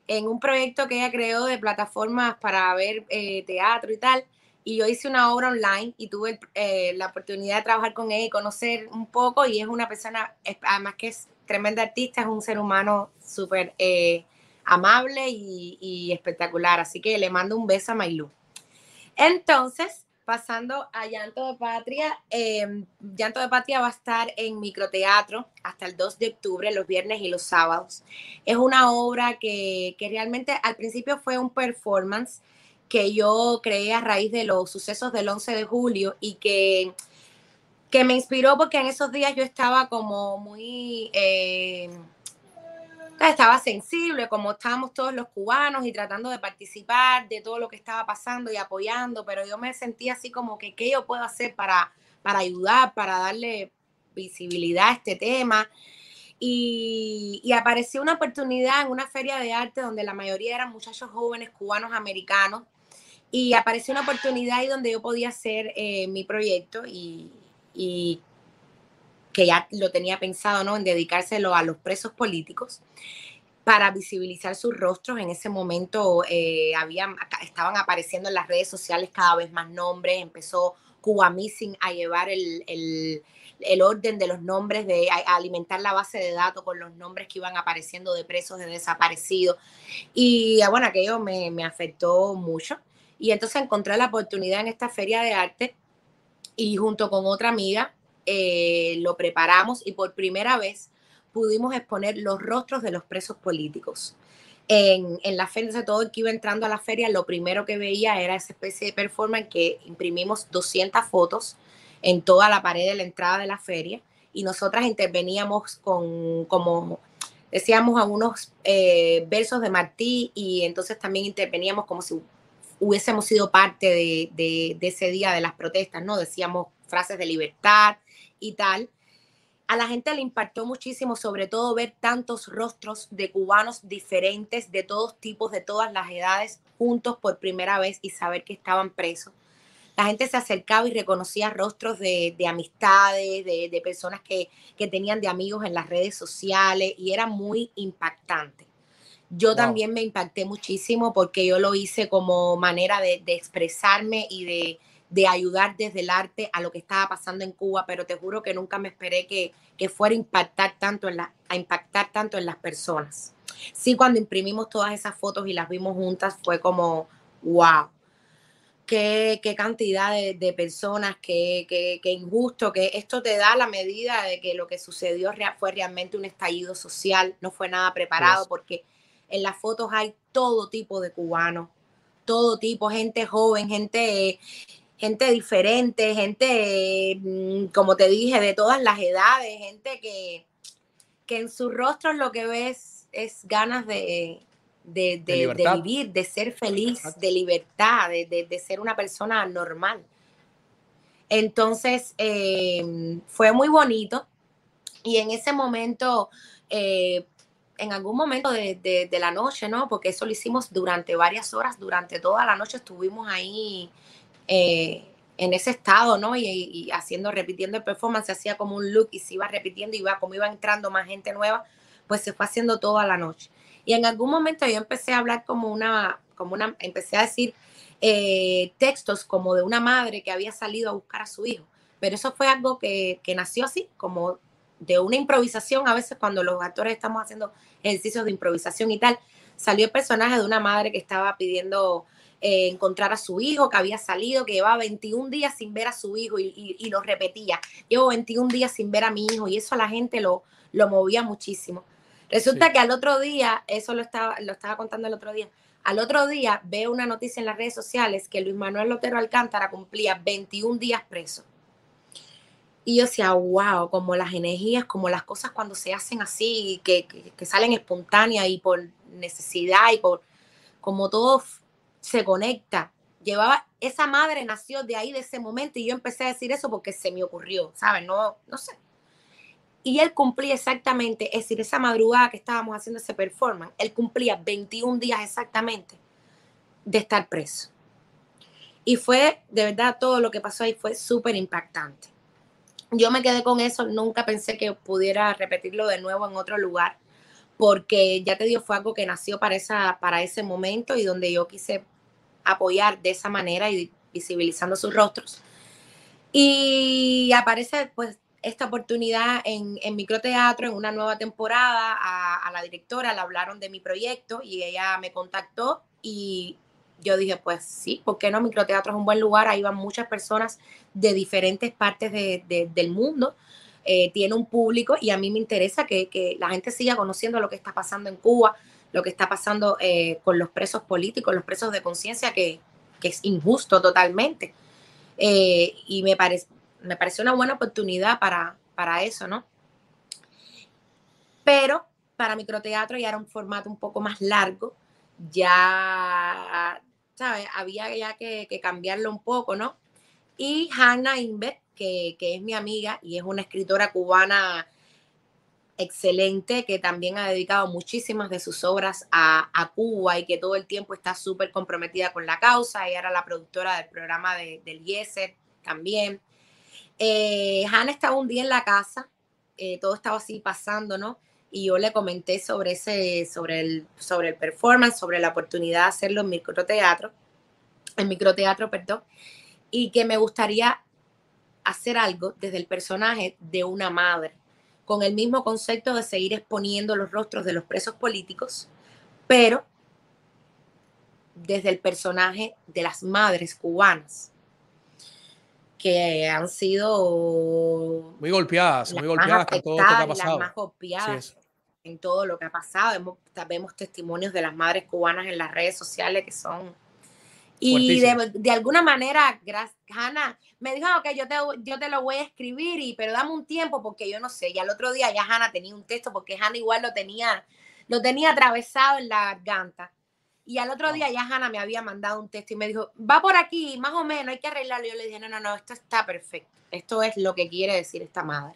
[SPEAKER 11] en un proyecto que ella creó de plataformas para ver eh, teatro y tal. Y yo hice una obra online y tuve eh, la oportunidad de trabajar con ella y conocer un poco. Y es una persona, además que es tremenda artista, es un ser humano súper eh, amable y, espectacular. Así que le mando un beso a Mailú. Entonces, pasando a Llanto de Patria, eh, Llanto de Patria va a estar en microteatro hasta el 2 de octubre, los viernes y los sábados. Es una obra que, que realmente al principio fue un performance que yo creé a raíz de los sucesos del 11 de julio y que, que me inspiró porque en esos días yo estaba como muy... Eh, estaba sensible, como estábamos todos los cubanos y tratando de participar de todo lo que estaba pasando y apoyando, pero yo me sentía así como que, ¿qué yo puedo hacer para, para ayudar, para darle visibilidad a este tema? Y, apareció una oportunidad en una feria de arte donde la mayoría eran muchachos jóvenes cubanos americanos y apareció una oportunidad ahí donde yo podía hacer eh, mi proyecto y, y que ya lo tenía pensado, ¿no? En dedicárselo a los presos políticos para visibilizar sus rostros. En ese momento eh, habían, estaban apareciendo en las redes sociales cada vez más nombres, empezó Cuba Missing a llevar el, el, el orden de los nombres, de a, alimentar la base de datos con los nombres que iban apareciendo de presos, de desaparecidos. Y ah, bueno, aquello me, me afectó mucho. Y entonces encontré la oportunidad en esta feria de arte y junto con otra amiga eh, lo preparamos y por primera vez pudimos exponer los rostros de los presos políticos. En, en la feria, todo el que iba entrando a la feria, lo primero que veía era esa especie de performance que imprimimos 200 fotos en toda la pared de la entrada de la feria y nosotras interveníamos con, como decíamos, algunos eh, versos de Martí y entonces también interveníamos como si hubiésemos sido parte de, ese día de las protestas, ¿no? Decíamos frases de libertad, y tal, a la gente le impactó muchísimo, sobre todo ver tantos rostros de cubanos diferentes, de todos tipos, de todas las edades, juntos por primera vez y saber que estaban presos. La gente se acercaba y reconocía rostros de, de amistades, de, personas que, tenían de amigos en las redes sociales y era muy impactante. Yo wow. también me impacté muchísimo porque yo lo hice como manera de, de expresarme y de, de ayudar desde el arte a lo que estaba pasando en Cuba, pero te juro que nunca me esperé que, que fuera a impactar, tanto en la, a impactar tanto en las personas. Sí, cuando imprimimos todas esas fotos y las vimos juntas, fue como, wow, qué, qué cantidad de, de personas, qué, qué, qué, injusto, que esto te da la medida de que lo que sucedió fue realmente un estallido social, no fue nada preparado, yes. porque en las fotos hay todo tipo de cubanos, todo tipo, gente joven, gente gente diferente, gente, mm, como te dije, de todas las edades, gente que, que en sus rostros lo que ves es ganas de, de, de, de vivir, de ser feliz, de libertad, de, ser una persona normal. Entonces, eh, fue muy bonito y en ese momento, eh, en algún momento de, de, de, la noche, ¿no? Porque eso lo hicimos durante varias horas, durante toda la noche estuvimos ahí eh, en ese estado, ¿no? Y, y, haciendo, repitiendo el performance, hacía como un look y se iba repitiendo, y iba, como iba entrando más gente nueva, pues se fue haciendo toda la noche. Y en algún momento yo empecé a hablar como una, como una, empecé a decir eh, textos como de una madre que había salido a buscar a su hijo. Pero eso fue algo que, que nació así, como de una improvisación. A veces cuando los actores estamos haciendo ejercicios de improvisación y tal, salió el personaje de una madre que estaba pidiendo eh, encontrar a su hijo, que había salido, que llevaba 21 días sin ver a su hijo y, y, y, lo repetía. Llevo 21 días sin ver a mi hijo y eso a la gente lo, lo movía muchísimo. Resulta sí. que al otro día, eso lo estaba, lo estaba contando el otro día, al otro día veo una noticia en las redes sociales que Luis Manuel Lotero Alcántara cumplía 21 días preso. Y yo decía, wow, como las energías, como las cosas cuando se hacen así, que, que, salen espontáneas y por necesidad y por, como todo se conecta. Llevaba, esa madre nació de ahí, de ese momento, y yo empecé a decir eso porque se me ocurrió, ¿sabes? No, no sé. Y él cumplía exactamente, es decir, esa madrugada que estábamos haciendo ese performance, él cumplía 21 días exactamente de estar preso. Y fue, de verdad, todo lo que pasó ahí fue súper impactante. Yo me quedé con eso, nunca pensé que pudiera repetirlo de nuevo en otro lugar, porque ya te digo, fue algo que nació para, esa, para ese momento y donde yo quise apoyar de esa manera y visibilizando sus rostros. Y aparece pues esta oportunidad en, en microteatro, en una nueva temporada, a, a, la directora le hablaron de mi proyecto y ella me contactó y yo dije, pues sí, ¿por qué no? Microteatro es un buen lugar, ahí van muchas personas de diferentes partes de, de, del mundo, eh, tiene un público y a mí me interesa que, que, la gente siga conociendo lo que está pasando en Cuba, lo que está pasando eh, con los presos políticos, los presos de conciencia, que, que, es injusto totalmente. Eh, y me, parece me pareció una buena oportunidad para, para eso, ¿no? Pero para microteatro ya era un formato un poco más largo, ya ¿sabes? Había ya que, cambiarlo un poco, ¿no? Y Hannah Inver, que, que, es mi amiga y es una escritora cubana excelente, que también ha dedicado muchísimas de sus obras a, Cuba y que todo el tiempo está súper comprometida con la causa. Ella era la productora del programa de, del IESER también. Eh, Hannah estaba un día en la casa, eh, todo estaba así pasando, ¿no? Y yo le comenté sobre ese, sobre el, sobre el performance, sobre la oportunidad de hacerlo en microteatro, en microteatro, perdón, y que me gustaría hacer algo desde el personaje de una madre, con el mismo concepto de seguir exponiendo los rostros de los presos políticos, pero desde el personaje de las madres cubanas que han sido
[SPEAKER 1] muy golpeadas, muy golpeadas con todo lo que ha pasado.
[SPEAKER 11] Las más golpeadas sí, en todo lo que ha pasado. Vemos, vemos, testimonios de las madres cubanas en las redes sociales que son... Y de, de, alguna manera, Hanna me dijo, ok, yo te, yo te lo voy a escribir, y, pero dame un tiempo porque yo no sé. Y al otro día ya Hanna tenía un texto porque Hanna igual lo tenía, lo tenía atravesado en la garganta. Y al otro día ya Hanna me había mandado un texto y me dijo, va por aquí, más o menos, hay que arreglarlo. Y yo le dije, no, no, no, esto está perfecto. Esto es lo que quiere decir esta madre.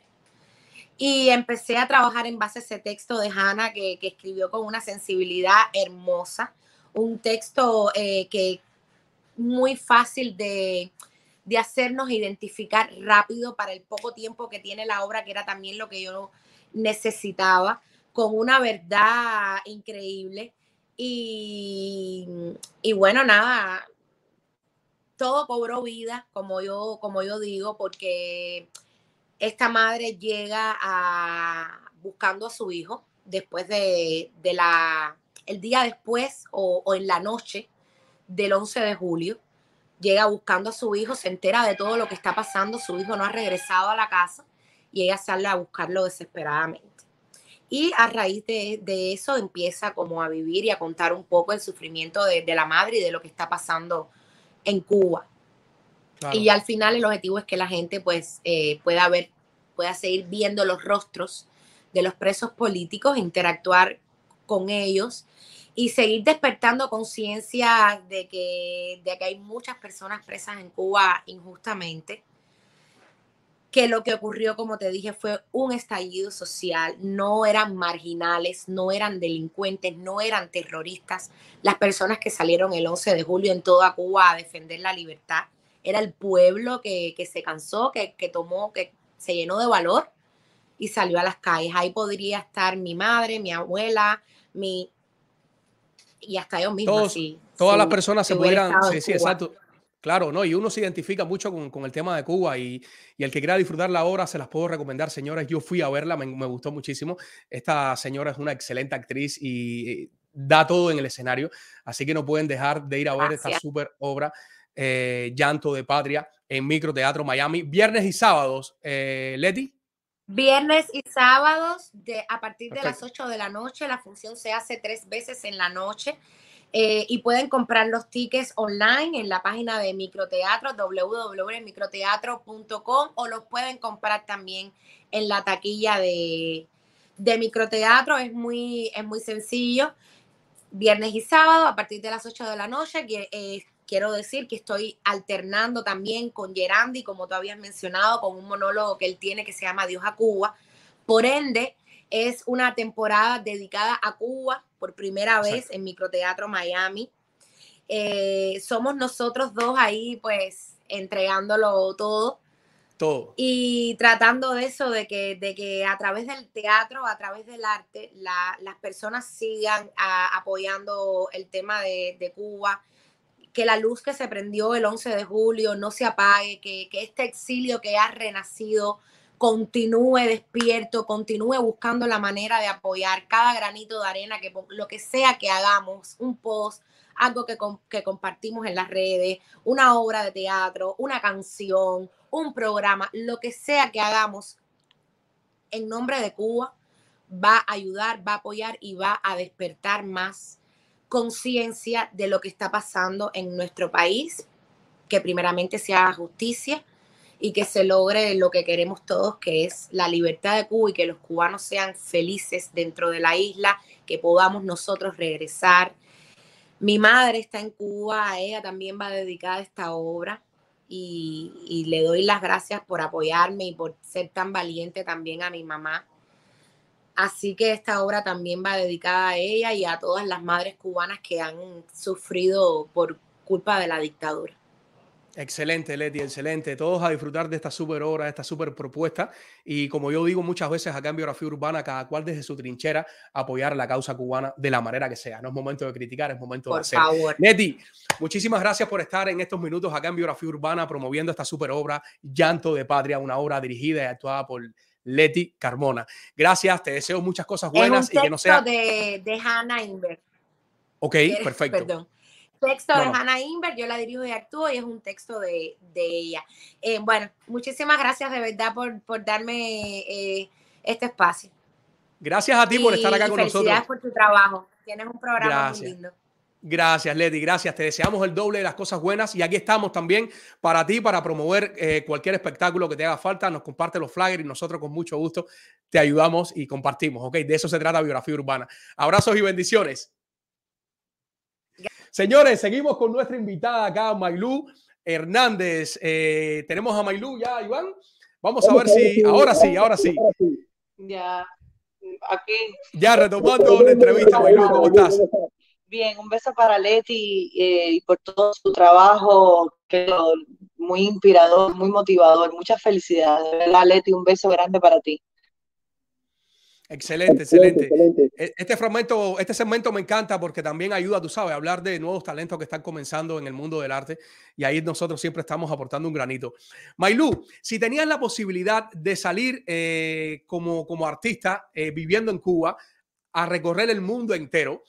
[SPEAKER 11] Y empecé a trabajar en base a ese texto de Hanna que, que escribió con una sensibilidad hermosa. Un texto eh, que muy fácil de, de hacernos identificar rápido para el poco tiempo que tiene la obra, que era también lo que yo necesitaba, con una verdad increíble y, y, bueno, nada, todo cobró vida, como yo, como yo digo, porque esta madre llega a, buscando a su hijo después de, de la, el día después o, o en la noche del 11 de julio. Llega buscando a su hijo, se entera de todo lo que está pasando, su hijo no ha regresado a la casa y ella sale a buscarlo desesperadamente. Y a raíz de, de, eso empieza como a vivir y a contar un poco el sufrimiento de, de la madre y de lo que está pasando en Cuba. Claro. Y al final el objetivo es que la gente pues eh, pueda ver, pueda seguir viendo los rostros de los presos políticos, interactuar con ellos y seguir despertando conciencia de que, de que hay muchas personas presas en Cuba injustamente que lo que ocurrió, como te dije, fue un estallido social, no eran marginales, no eran delincuentes, no eran terroristas. Las personas que salieron el 11 de julio en toda Cuba a defender la libertad, era el pueblo que, que se cansó, que, que, tomó, que se llenó de valor y salió a las calles. Ahí podría estar mi madre, mi abuela, mi... Y hasta yo misma.
[SPEAKER 1] Todos,
[SPEAKER 11] sí,
[SPEAKER 1] todas las personas se pudieran... Sí, sí, exacto Claro, ¿no? Y uno se identifica mucho con, con el tema de Cuba y, y, el que quiera disfrutar la obra se las puedo recomendar, señores. Yo fui a verla, me, me gustó muchísimo. Esta señora es una excelente actriz y, y, da todo en el escenario, así que no pueden dejar de ir a ver Gracias. esta súper obra, eh, Llanto de Patria, en Microteatro Miami, viernes y sábados. Eh, Leti.
[SPEAKER 11] Viernes y sábados de, a partir Perfecto. de las 8 de la noche. La función se hace tres veces en la noche. Eh, y pueden comprar los tickets online en la página de Microteatro, www.microteatro.com o los pueden comprar también en la taquilla de, de Microteatro. Es muy, es muy sencillo. viernes y sábado a partir de las 8 de la noche. Que, eh, quiero decir que estoy alternando también con Gerandi, como tú habías mencionado, con un monólogo que él tiene que se llama Dios a Cuba. Por ende, es una temporada dedicada a Cuba por primera vez en Microteatro Miami. Eh, somos nosotros dos ahí, pues, entregándolo todo.
[SPEAKER 1] Todo.
[SPEAKER 11] Y tratando de eso, de que, de que a través del teatro, a través del arte, las personas sigan apoyando el tema de, de, Cuba, que la luz que se prendió el 11 de julio no se apague, que, que este exilio que ha renacido continúe despierto, continúe buscando la manera de apoyar cada granito de arena, que lo que sea que hagamos, un post, algo que, que compartimos en las redes, una obra de teatro, una canción, un programa, lo que sea que hagamos en nombre de Cuba, va a ayudar, va a apoyar y va a despertar más conciencia de lo que está pasando en nuestro país, que primeramente se haga justicia y que se logre lo que queremos todos, que es la libertad de Cuba y que los cubanos sean felices dentro de la isla, que podamos nosotros regresar. Mi madre está en Cuba, ella también va dedicada a esta obra y, y le doy las gracias por apoyarme y por ser tan valiente también a mi mamá Así que esta obra también va dedicada a ella y a todas las madres cubanas que han sufrido por culpa de la dictadura.
[SPEAKER 1] Excelente, Leti, excelente. Todos a disfrutar de esta super obra, de esta super propuesta. Y como yo digo muchas veces acá en Biografía Urbana, cada cual desde su trinchera apoyar la causa cubana de la manera que sea. No es momento de criticar, es momento de hacer.
[SPEAKER 11] Favor.
[SPEAKER 1] Leti, muchísimas gracias por estar en estos minutos acá en Biografía Urbana promoviendo esta super obra, Llanto de Patria, una obra dirigida y actuada por Leti Carmona. Gracias, te deseo muchas cosas buenas
[SPEAKER 11] y
[SPEAKER 1] que no sea.
[SPEAKER 11] de, de Hannah Inver.
[SPEAKER 1] Ok, perfecto.
[SPEAKER 11] Perdón. Texto de Hannah Inver, yo la dirijo y actúo y es un texto de, de ella. Eh, bueno, muchísimas gracias de verdad por, por darme eh, este espacio.
[SPEAKER 1] Gracias a ti por estar acá con nosotros.
[SPEAKER 11] Gracias por tu trabajo. Tienes un programa muy lindo.
[SPEAKER 1] Gracias, Lady. Gracias. Te deseamos el doble de las cosas buenas y aquí estamos también para ti, para promover eh, cualquier espectáculo que te haga falta. Nos comparte los flyers y nosotros con mucho gusto te ayudamos y compartimos. ¿ok? De eso se trata Biografía Urbana. Abrazos y bendiciones. Señores, seguimos con nuestra invitada acá, Mailú Hernández. Eh, tenemos a Mailú ya, Iván. Vamos a ver si, ahora sí, ahora sí.
[SPEAKER 2] Ya, aquí.
[SPEAKER 1] Ya retomando la entrevista, Mailú, ¿cómo estás?
[SPEAKER 2] Bien, un beso para Leti eh, y por todo su trabajo, que muy inspirador, muy motivador. Muchas felicidades, ¿verdad, Leti? Un beso grande para ti.
[SPEAKER 1] Excelente, excelente, e, Este fragmento, este segmento me encanta porque también ayuda, tú sabes, a hablar de nuevos talentos que están comenzando en el mundo del arte y ahí nosotros siempre estamos aportando un granito. Mailú, si tenías la posibilidad de salir eh, como, como artista eh, viviendo en Cuba a recorrer el mundo entero,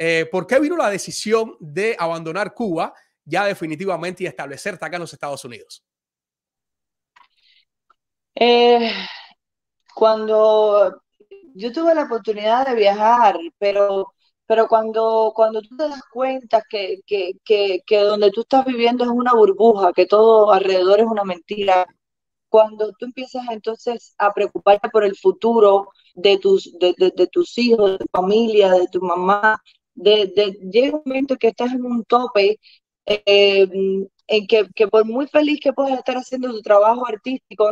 [SPEAKER 1] eh, ¿Por qué vino la decisión de abandonar Cuba ya definitivamente y establecerte acá en los Estados Unidos?
[SPEAKER 2] Eh, cuando yo tuve la oportunidad de viajar, pero, pero cuando, cuando tú te das cuenta que, que, que, que donde tú estás viviendo es una burbuja, que todo alrededor es una mentira, cuando tú empiezas entonces a preocuparte por el futuro de tus, de, de, tus hijos, de tu familia, de tu mamá, de, llega un momento que estás en un tope eh, en que, por muy feliz que puedas estar haciendo tu trabajo artístico,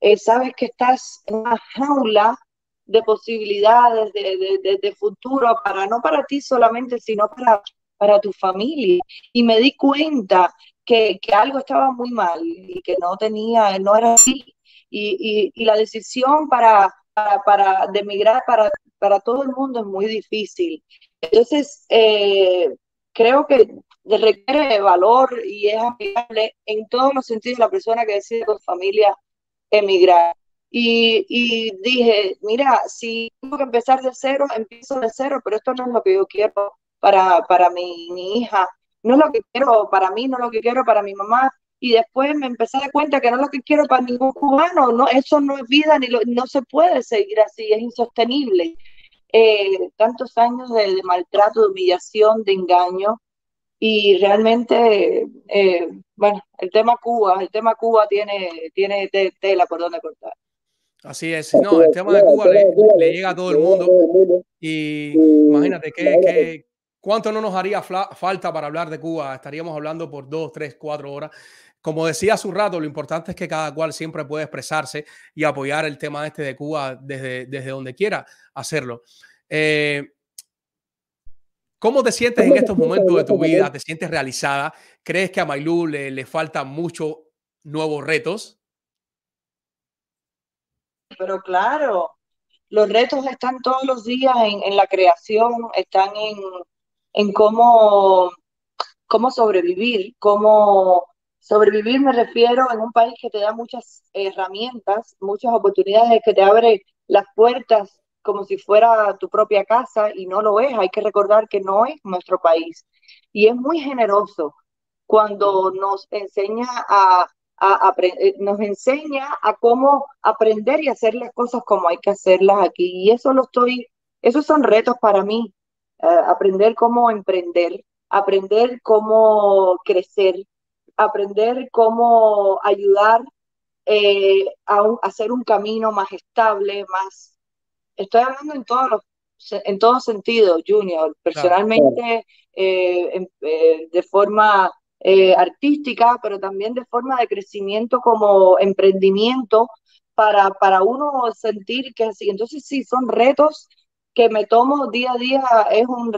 [SPEAKER 2] eh, sabes que estás en una jaula de posibilidades, de, de, futuro, para no para ti solamente, sino para, para tu familia. Y me di cuenta que, algo estaba muy mal y que no tenía, no era así. Y, y, la decisión para, para, para de emigrar para, para todo el mundo es muy difícil. Entonces, eh, creo que requiere valor y es amigable en todos los sentidos la persona que decide con familia emigrar. Y, dije, mira, si tengo que empezar de cero, empiezo de cero, pero esto no es lo que yo quiero para, para mi, hija, no es lo que quiero para mí, no es lo que quiero para mi mamá. Y después me empecé a dar cuenta que no es lo que quiero para ningún cubano, no, eso no es vida, ni no se puede seguir así, es insostenible. Eh, tantos años de, maltrato, de humillación, de engaño. Y realmente, eh, bueno, el tema Cuba, el tema Cuba tiene, tiene tela por donde cortar.
[SPEAKER 1] Así es, no, el tema de Cuba le, llega a todo el mundo y imagínate qué, ¿Cuánto no nos haría falta para hablar de Cuba? Estaríamos hablando por dos, tres, cuatro horas. Como decía hace un rato, lo importante es que cada cual siempre puede expresarse y apoyar el tema este de Cuba desde, desde donde quiera hacerlo. Eh, ¿Cómo te sientes en estos momentos de tu vida? ¿Te sientes realizada? ¿Crees que a Mailú le, le faltan muchos nuevos retos?
[SPEAKER 2] Pero claro, los retos están todos los días en, la creación, están en, en cómo, cómo sobrevivir, cómo sobrevivir me refiero en un país que te da muchas herramientas, muchas oportunidades, que te abre las puertas como si fuera tu propia casa y no lo es. Hay que recordar que no es nuestro país. Y es muy generoso cuando nos enseña a, eh, nos enseña a cómo aprender y hacer las cosas como hay que hacerlas aquí. Y eso lo estoy, esos son retos para mí. Eh, aprender cómo emprender, aprender cómo crecer, aprender cómo ayudar eh, a, hacer un camino más estable, más... Estoy hablando en todos los en todo sentido, Junior, personalmente, de forma eh, artística, pero también de forma de crecimiento como emprendimiento para, para uno sentir que así. Entonces sí, son retos que me tomo día a día, es un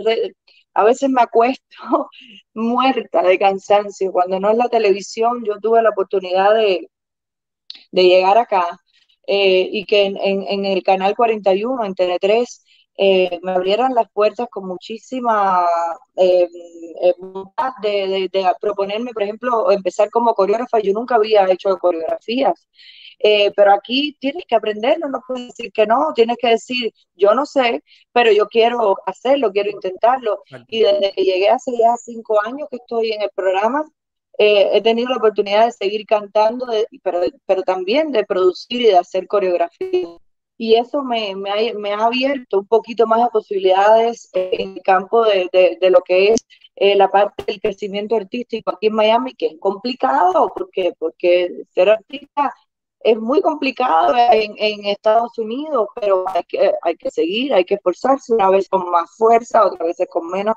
[SPEAKER 2] a veces me acuesto muerta de cansancio. Cuando no es la televisión, yo tuve la oportunidad de, de llegar acá eh, y que en, en, en, el canal 41, en TV3, eh, me abrieran las puertas con muchísima eh, eh, de, proponerme, por ejemplo, empezar como coreógrafa. Yo nunca había hecho coreografías, pero aquí tienes que aprenderlo, no puedes decir que no, tienes que decir, yo no sé, pero yo quiero hacerlo, quiero intentarlo. Y desde que llegué hace ya cinco años que estoy en el programa, he tenido la oportunidad de seguir cantando, pero, pero también de producir y de hacer coreografía y eso me, ha, abierto un poquito más de posibilidades en el campo de, lo que es eh, la parte del crecimiento artístico aquí en Miami, que es complicado, porque, porque ser artista es muy complicado en, Estados Unidos, pero hay que, hay que seguir, hay que esforzarse, una vez con más fuerza, otra vez con menos,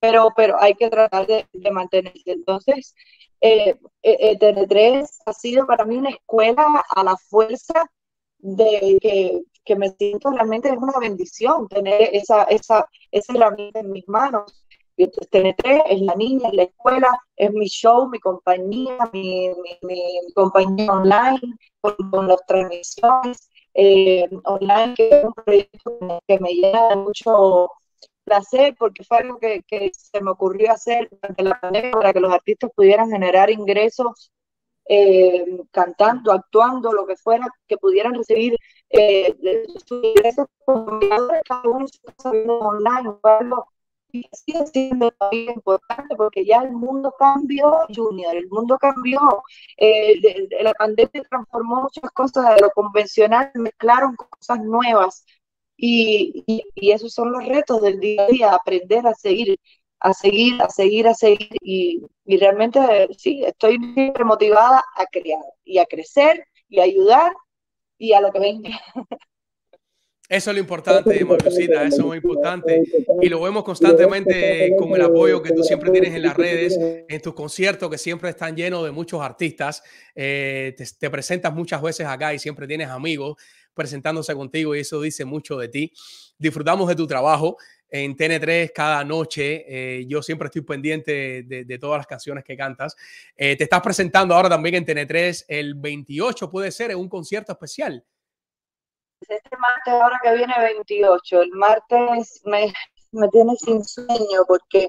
[SPEAKER 2] pero, pero hay que tratar de, mantenerse. Entonces, eh, eh, TN3 ha sido para mí una escuela a la fuerza de que, que, me siento realmente es una bendición tener esa, esa, esa herramienta en mis manos. TN3 es la niña, es la escuela, es mi show, mi compañía, mi, mi, compañía online, con, las transmisiones eh, online, que es un proyecto que me llena de mucho placer porque fue algo que, que, se me ocurrió hacer durante la pandemia para que los artistas pudieran generar ingresos eh, cantando, actuando, lo que fuera, que pudieran recibir eh, sus ingresos cada uno online, algo y sigue siendo importante porque ya el mundo cambió, Junior, el mundo cambió. Eh, la pandemia transformó muchas cosas de lo convencional, mezclaron cosas nuevas. Y, y, y, esos son los retos del día a día, aprender a seguir a seguir, a seguir, a seguir y, y realmente sí, estoy motivada a crear y a crecer y a ayudar y a lo que venga.
[SPEAKER 1] Eso es lo importante, Marcosita, eso es muy importante. Y lo vemos constantemente con el apoyo que tú siempre tienes en las redes, en tus conciertos, que siempre están llenos de muchos artistas. Eh, te, te, presentas muchas veces acá y siempre tienes amigos presentándose contigo y eso dice mucho de ti. Disfrutamos de tu trabajo en TN3 cada noche. Eh, yo siempre estoy pendiente de, todas las canciones que cantas. Eh, te estás presentando ahora también en TN3 el 28, puede ser, en un concierto especial.
[SPEAKER 2] Este martes, ahora que viene 28, el martes me, me tiene sin sueño porque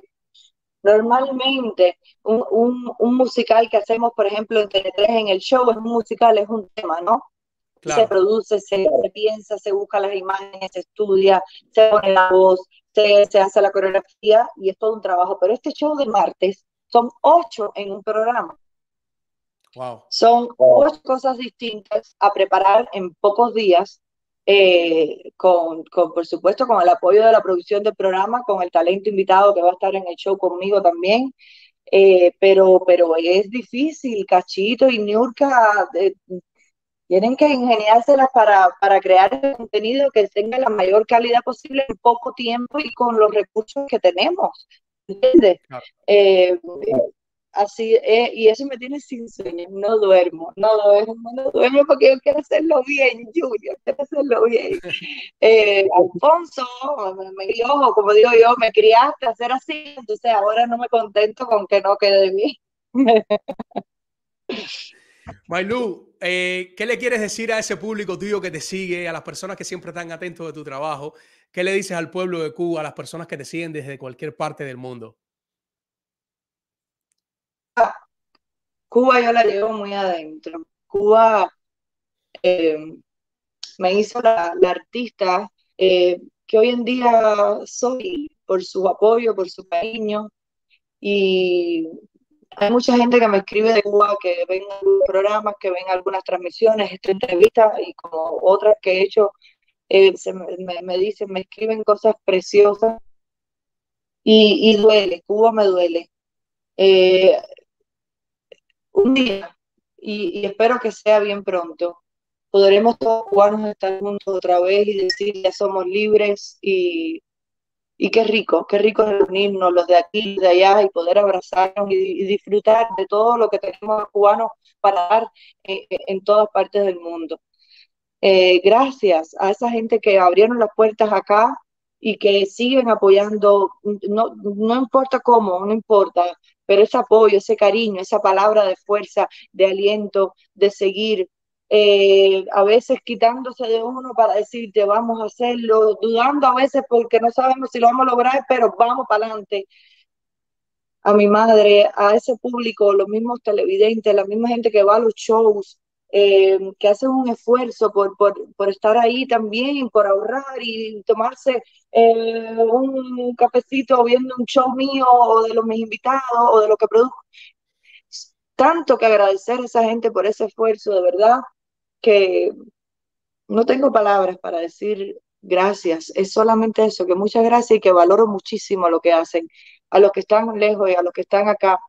[SPEAKER 2] normalmente un, un, un, musical que hacemos, por ejemplo, en TN3 en el show, es un musical, es un tema, ¿no? Se produce, se, se, piensa, se busca las imágenes, se estudia, se pone la voz, se, hace la coreografía y es todo un trabajo. Pero este show de martes son ocho en un programa. Son ocho cosas distintas a preparar en pocos días, eh, con, por supuesto, con el apoyo de la producción del programa, con el talento invitado que va a estar en el show conmigo también. Eh, pero, pero es difícil, Cachito y Niurka Tienen que ingeniárselas para, para crear el contenido que tenga la mayor calidad posible en poco tiempo y con los recursos que tenemos. ¿Entiendes? Eh, así eh, y eso me tiene sin sueño, no duermo, no duermo, no duermo porque yo quiero hacerlo bien, Julio, quiero hacerlo bien. Eh, Alfonso, me, ojo, como digo yo, me criaste a hacer así, entonces ahora no me contento con que no quede bien.
[SPEAKER 1] Mailu, eh, ¿qué le quieres decir a ese público tuyo que te sigue, a las personas que siempre están atentos de tu trabajo? ¿Qué le dices al pueblo de Cuba, a las personas que te siguen desde cualquier parte del mundo?
[SPEAKER 2] Cuba yo la llevo muy adentro. Cuba eh, me hizo la, artista eh, que hoy en día soy por su apoyo, por su cariño. Y hay mucha gente que me escribe de Cuba, que ven programas, que ven algunas transmisiones, esta entrevista y como otras que he hecho, eh, me, dicen, me escriben cosas preciosas y, duele, Cuba me duele. Un día, y, espero que sea bien pronto, podremos todos cubanos estar juntos otra vez y decir ya somos libres y, y qué rico, qué rico reunirnos los de aquí, de allá y poder abrazarnos y, disfrutar de todo lo que tenemos cubanos para dar eh, eh, en todas partes del mundo. Eh, gracias a esa gente que abrieron las puertas acá y que siguen apoyando, no, no importa cómo, no importa, pero ese apoyo, ese cariño, esa palabra de fuerza, de aliento, de seguir, eh, a veces quitándose de uno para decirte vamos a hacerlo, dudando a veces porque no sabemos si lo vamos a lograr, pero vamos para adelante. A mi madre, a ese público, los mismos televidentes, la misma gente que va a los shows, eh, que hacen un esfuerzo por, por, estar ahí también, por ahorrar y tomarse eh, un cafecito viendo un show mío o de los mis invitados o de lo que produjo. Tanto que agradecer a esa gente por ese esfuerzo, de verdad, que no tengo palabras para decir gracias. Es solamente eso, que muchas gracias y que valoro muchísimo lo que hacen. A los que están lejos y a los que están acá,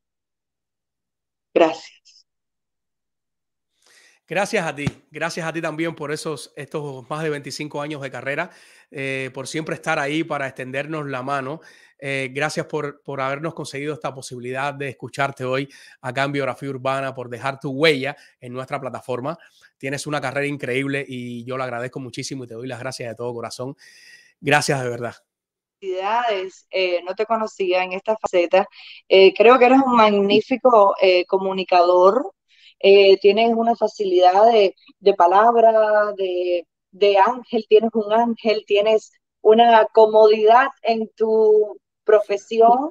[SPEAKER 2] gracias.
[SPEAKER 1] Gracias a ti, gracias a ti también por esos estos más de 25 años de carrera, eh, por siempre estar ahí para extendernos la mano. Eh, gracias por, por habernos conseguido esta posibilidad de escucharte hoy acá en Biografía Urbana, por dejar tu huella en nuestra plataforma. Tienes una carrera increíble y yo lo agradezco muchísimo y te doy las gracias de todo corazón. Gracias de verdad.
[SPEAKER 2] Eh, no te conocía en esta faceta. creo que eres un magnífico comunicador, eh, tienes una facilidad de, palabra, de, de ángel, tienes un ángel, tienes una comodidad en tu profesión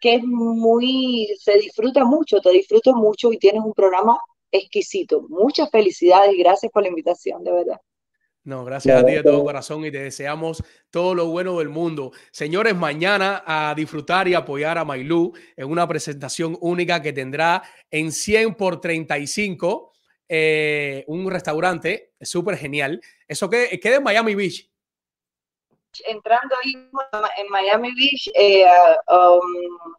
[SPEAKER 2] que es muy, se disfruta mucho, te disfruto mucho y tienes un programa exquisito. Muchas felicidades y gracias por la invitación, de verdad.
[SPEAKER 1] No, gracias a ti de todo corazón y te deseamos todo lo bueno del mundo. Señores, mañana a disfrutar y apoyar a Mailú en una presentación única que tendrá en 100 por 35 eh, un restaurante súper genial. ¿Eso qué queda en Miami Beach?
[SPEAKER 2] Entrando ahí en Miami Beach, eh, um,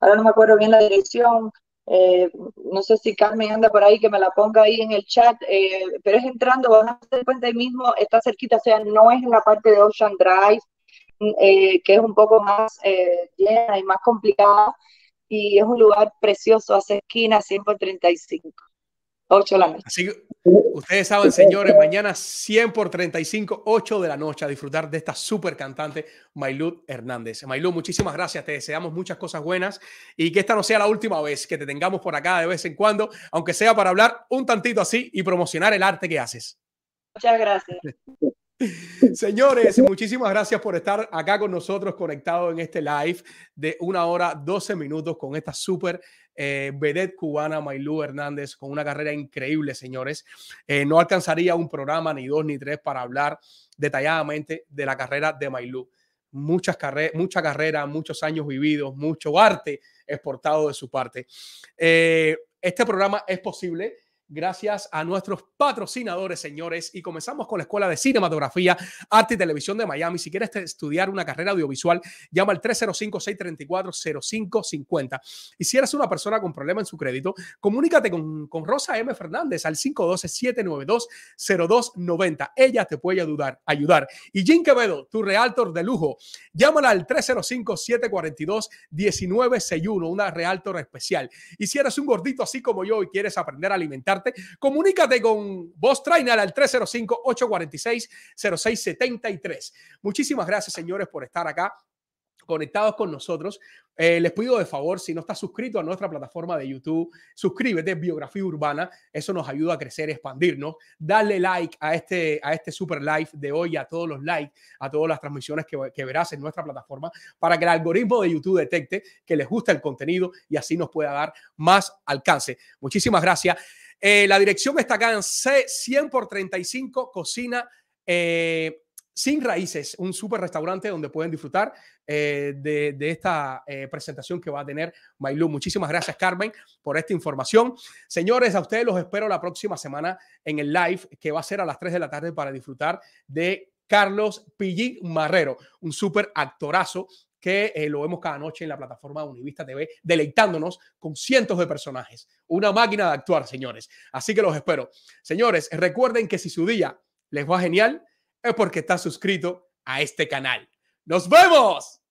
[SPEAKER 2] ahora no me acuerdo bien la dirección, eh, no sé si Carmen anda por ahí, que me la ponga ahí en el chat, eh, pero es entrando, van a hacer cuenta ahí mismo, está cerquita, o sea, no es en la parte de Ocean Drive, eh, que es un poco más llena y más complicada, y es un lugar precioso, hace esquina 100 por 35. 8 de la noche.
[SPEAKER 1] Así que ustedes saben, señores, mañana 100 por 35, 8 de la noche a disfrutar de esta súper cantante Maylud Hernández. Maylud, muchísimas gracias, te deseamos muchas cosas buenas y que esta no sea la última vez que te tengamos por acá de vez en cuando, aunque sea para hablar un tantito así y promocionar el arte que haces.
[SPEAKER 2] Muchas gracias.
[SPEAKER 1] Señores, muchísimas gracias por estar acá con nosotros conectados en este live de una hora 12 minutos con esta súper eh, cubana Mailú Hernández con una carrera increíble, señores. Eh, no alcanzaría un programa ni dos ni tres para hablar detalladamente de la carrera de Mailú. Muchas carreras, mucha carrera, muchos años vividos, mucho arte exportado de su parte. Eh, este programa es posible gracias a nuestros patrocinadores, señores. Y comenzamos con la Escuela de Cinematografía, Arte y Televisión de Miami. Si quieres estudiar una carrera audiovisual, llama al 305-634-0550. Y si eres una persona con problema en su crédito, comunícate con, con Rosa M. Fernández al 512-792-0290. Ella te puede ayudar. ayudar. Y Jim Quevedo, tu realtor de lujo, llámala al 305-742-1961, una realtor especial. Y si eres un gordito así como yo y quieres aprender a alimentarte, comunícate con Voz Trainer al 305-846-0673. Muchísimas gracias, señores, por estar acá conectados con nosotros. Eh, les pido de favor, si no estás suscrito a nuestra plataforma de YouTube, suscríbete, Biografía Urbana. Eso nos ayuda a crecer, expandirnos. Dale like a este, a este super live de hoy, a todos los likes, a todas las transmisiones que verás en nuestra plataforma, para que el algoritmo de YouTube detecte que les gusta el contenido y así nos pueda dar más alcance. Muchísimas gracias. Eh, la dirección está acá en C 100 por 35 Cocina. Eh, sin Raíces, un super restaurante donde pueden disfrutar eh, de, esta eh, presentación que va a tener Mailú. Muchísimas gracias, Carmen, por esta información. Señores, a ustedes los espero la próxima semana en el live que va a ser a las 3 de la tarde para disfrutar de Carlos Pillín Marrero, un super actorazo que eh, lo vemos cada noche en la plataforma Univista TV, deleitándonos con cientos de personajes. Una máquina de actuar, señores. Así que los espero. Señores, recuerden que si su día les va genial, es porque está suscrito a este canal. ¡Nos vemos!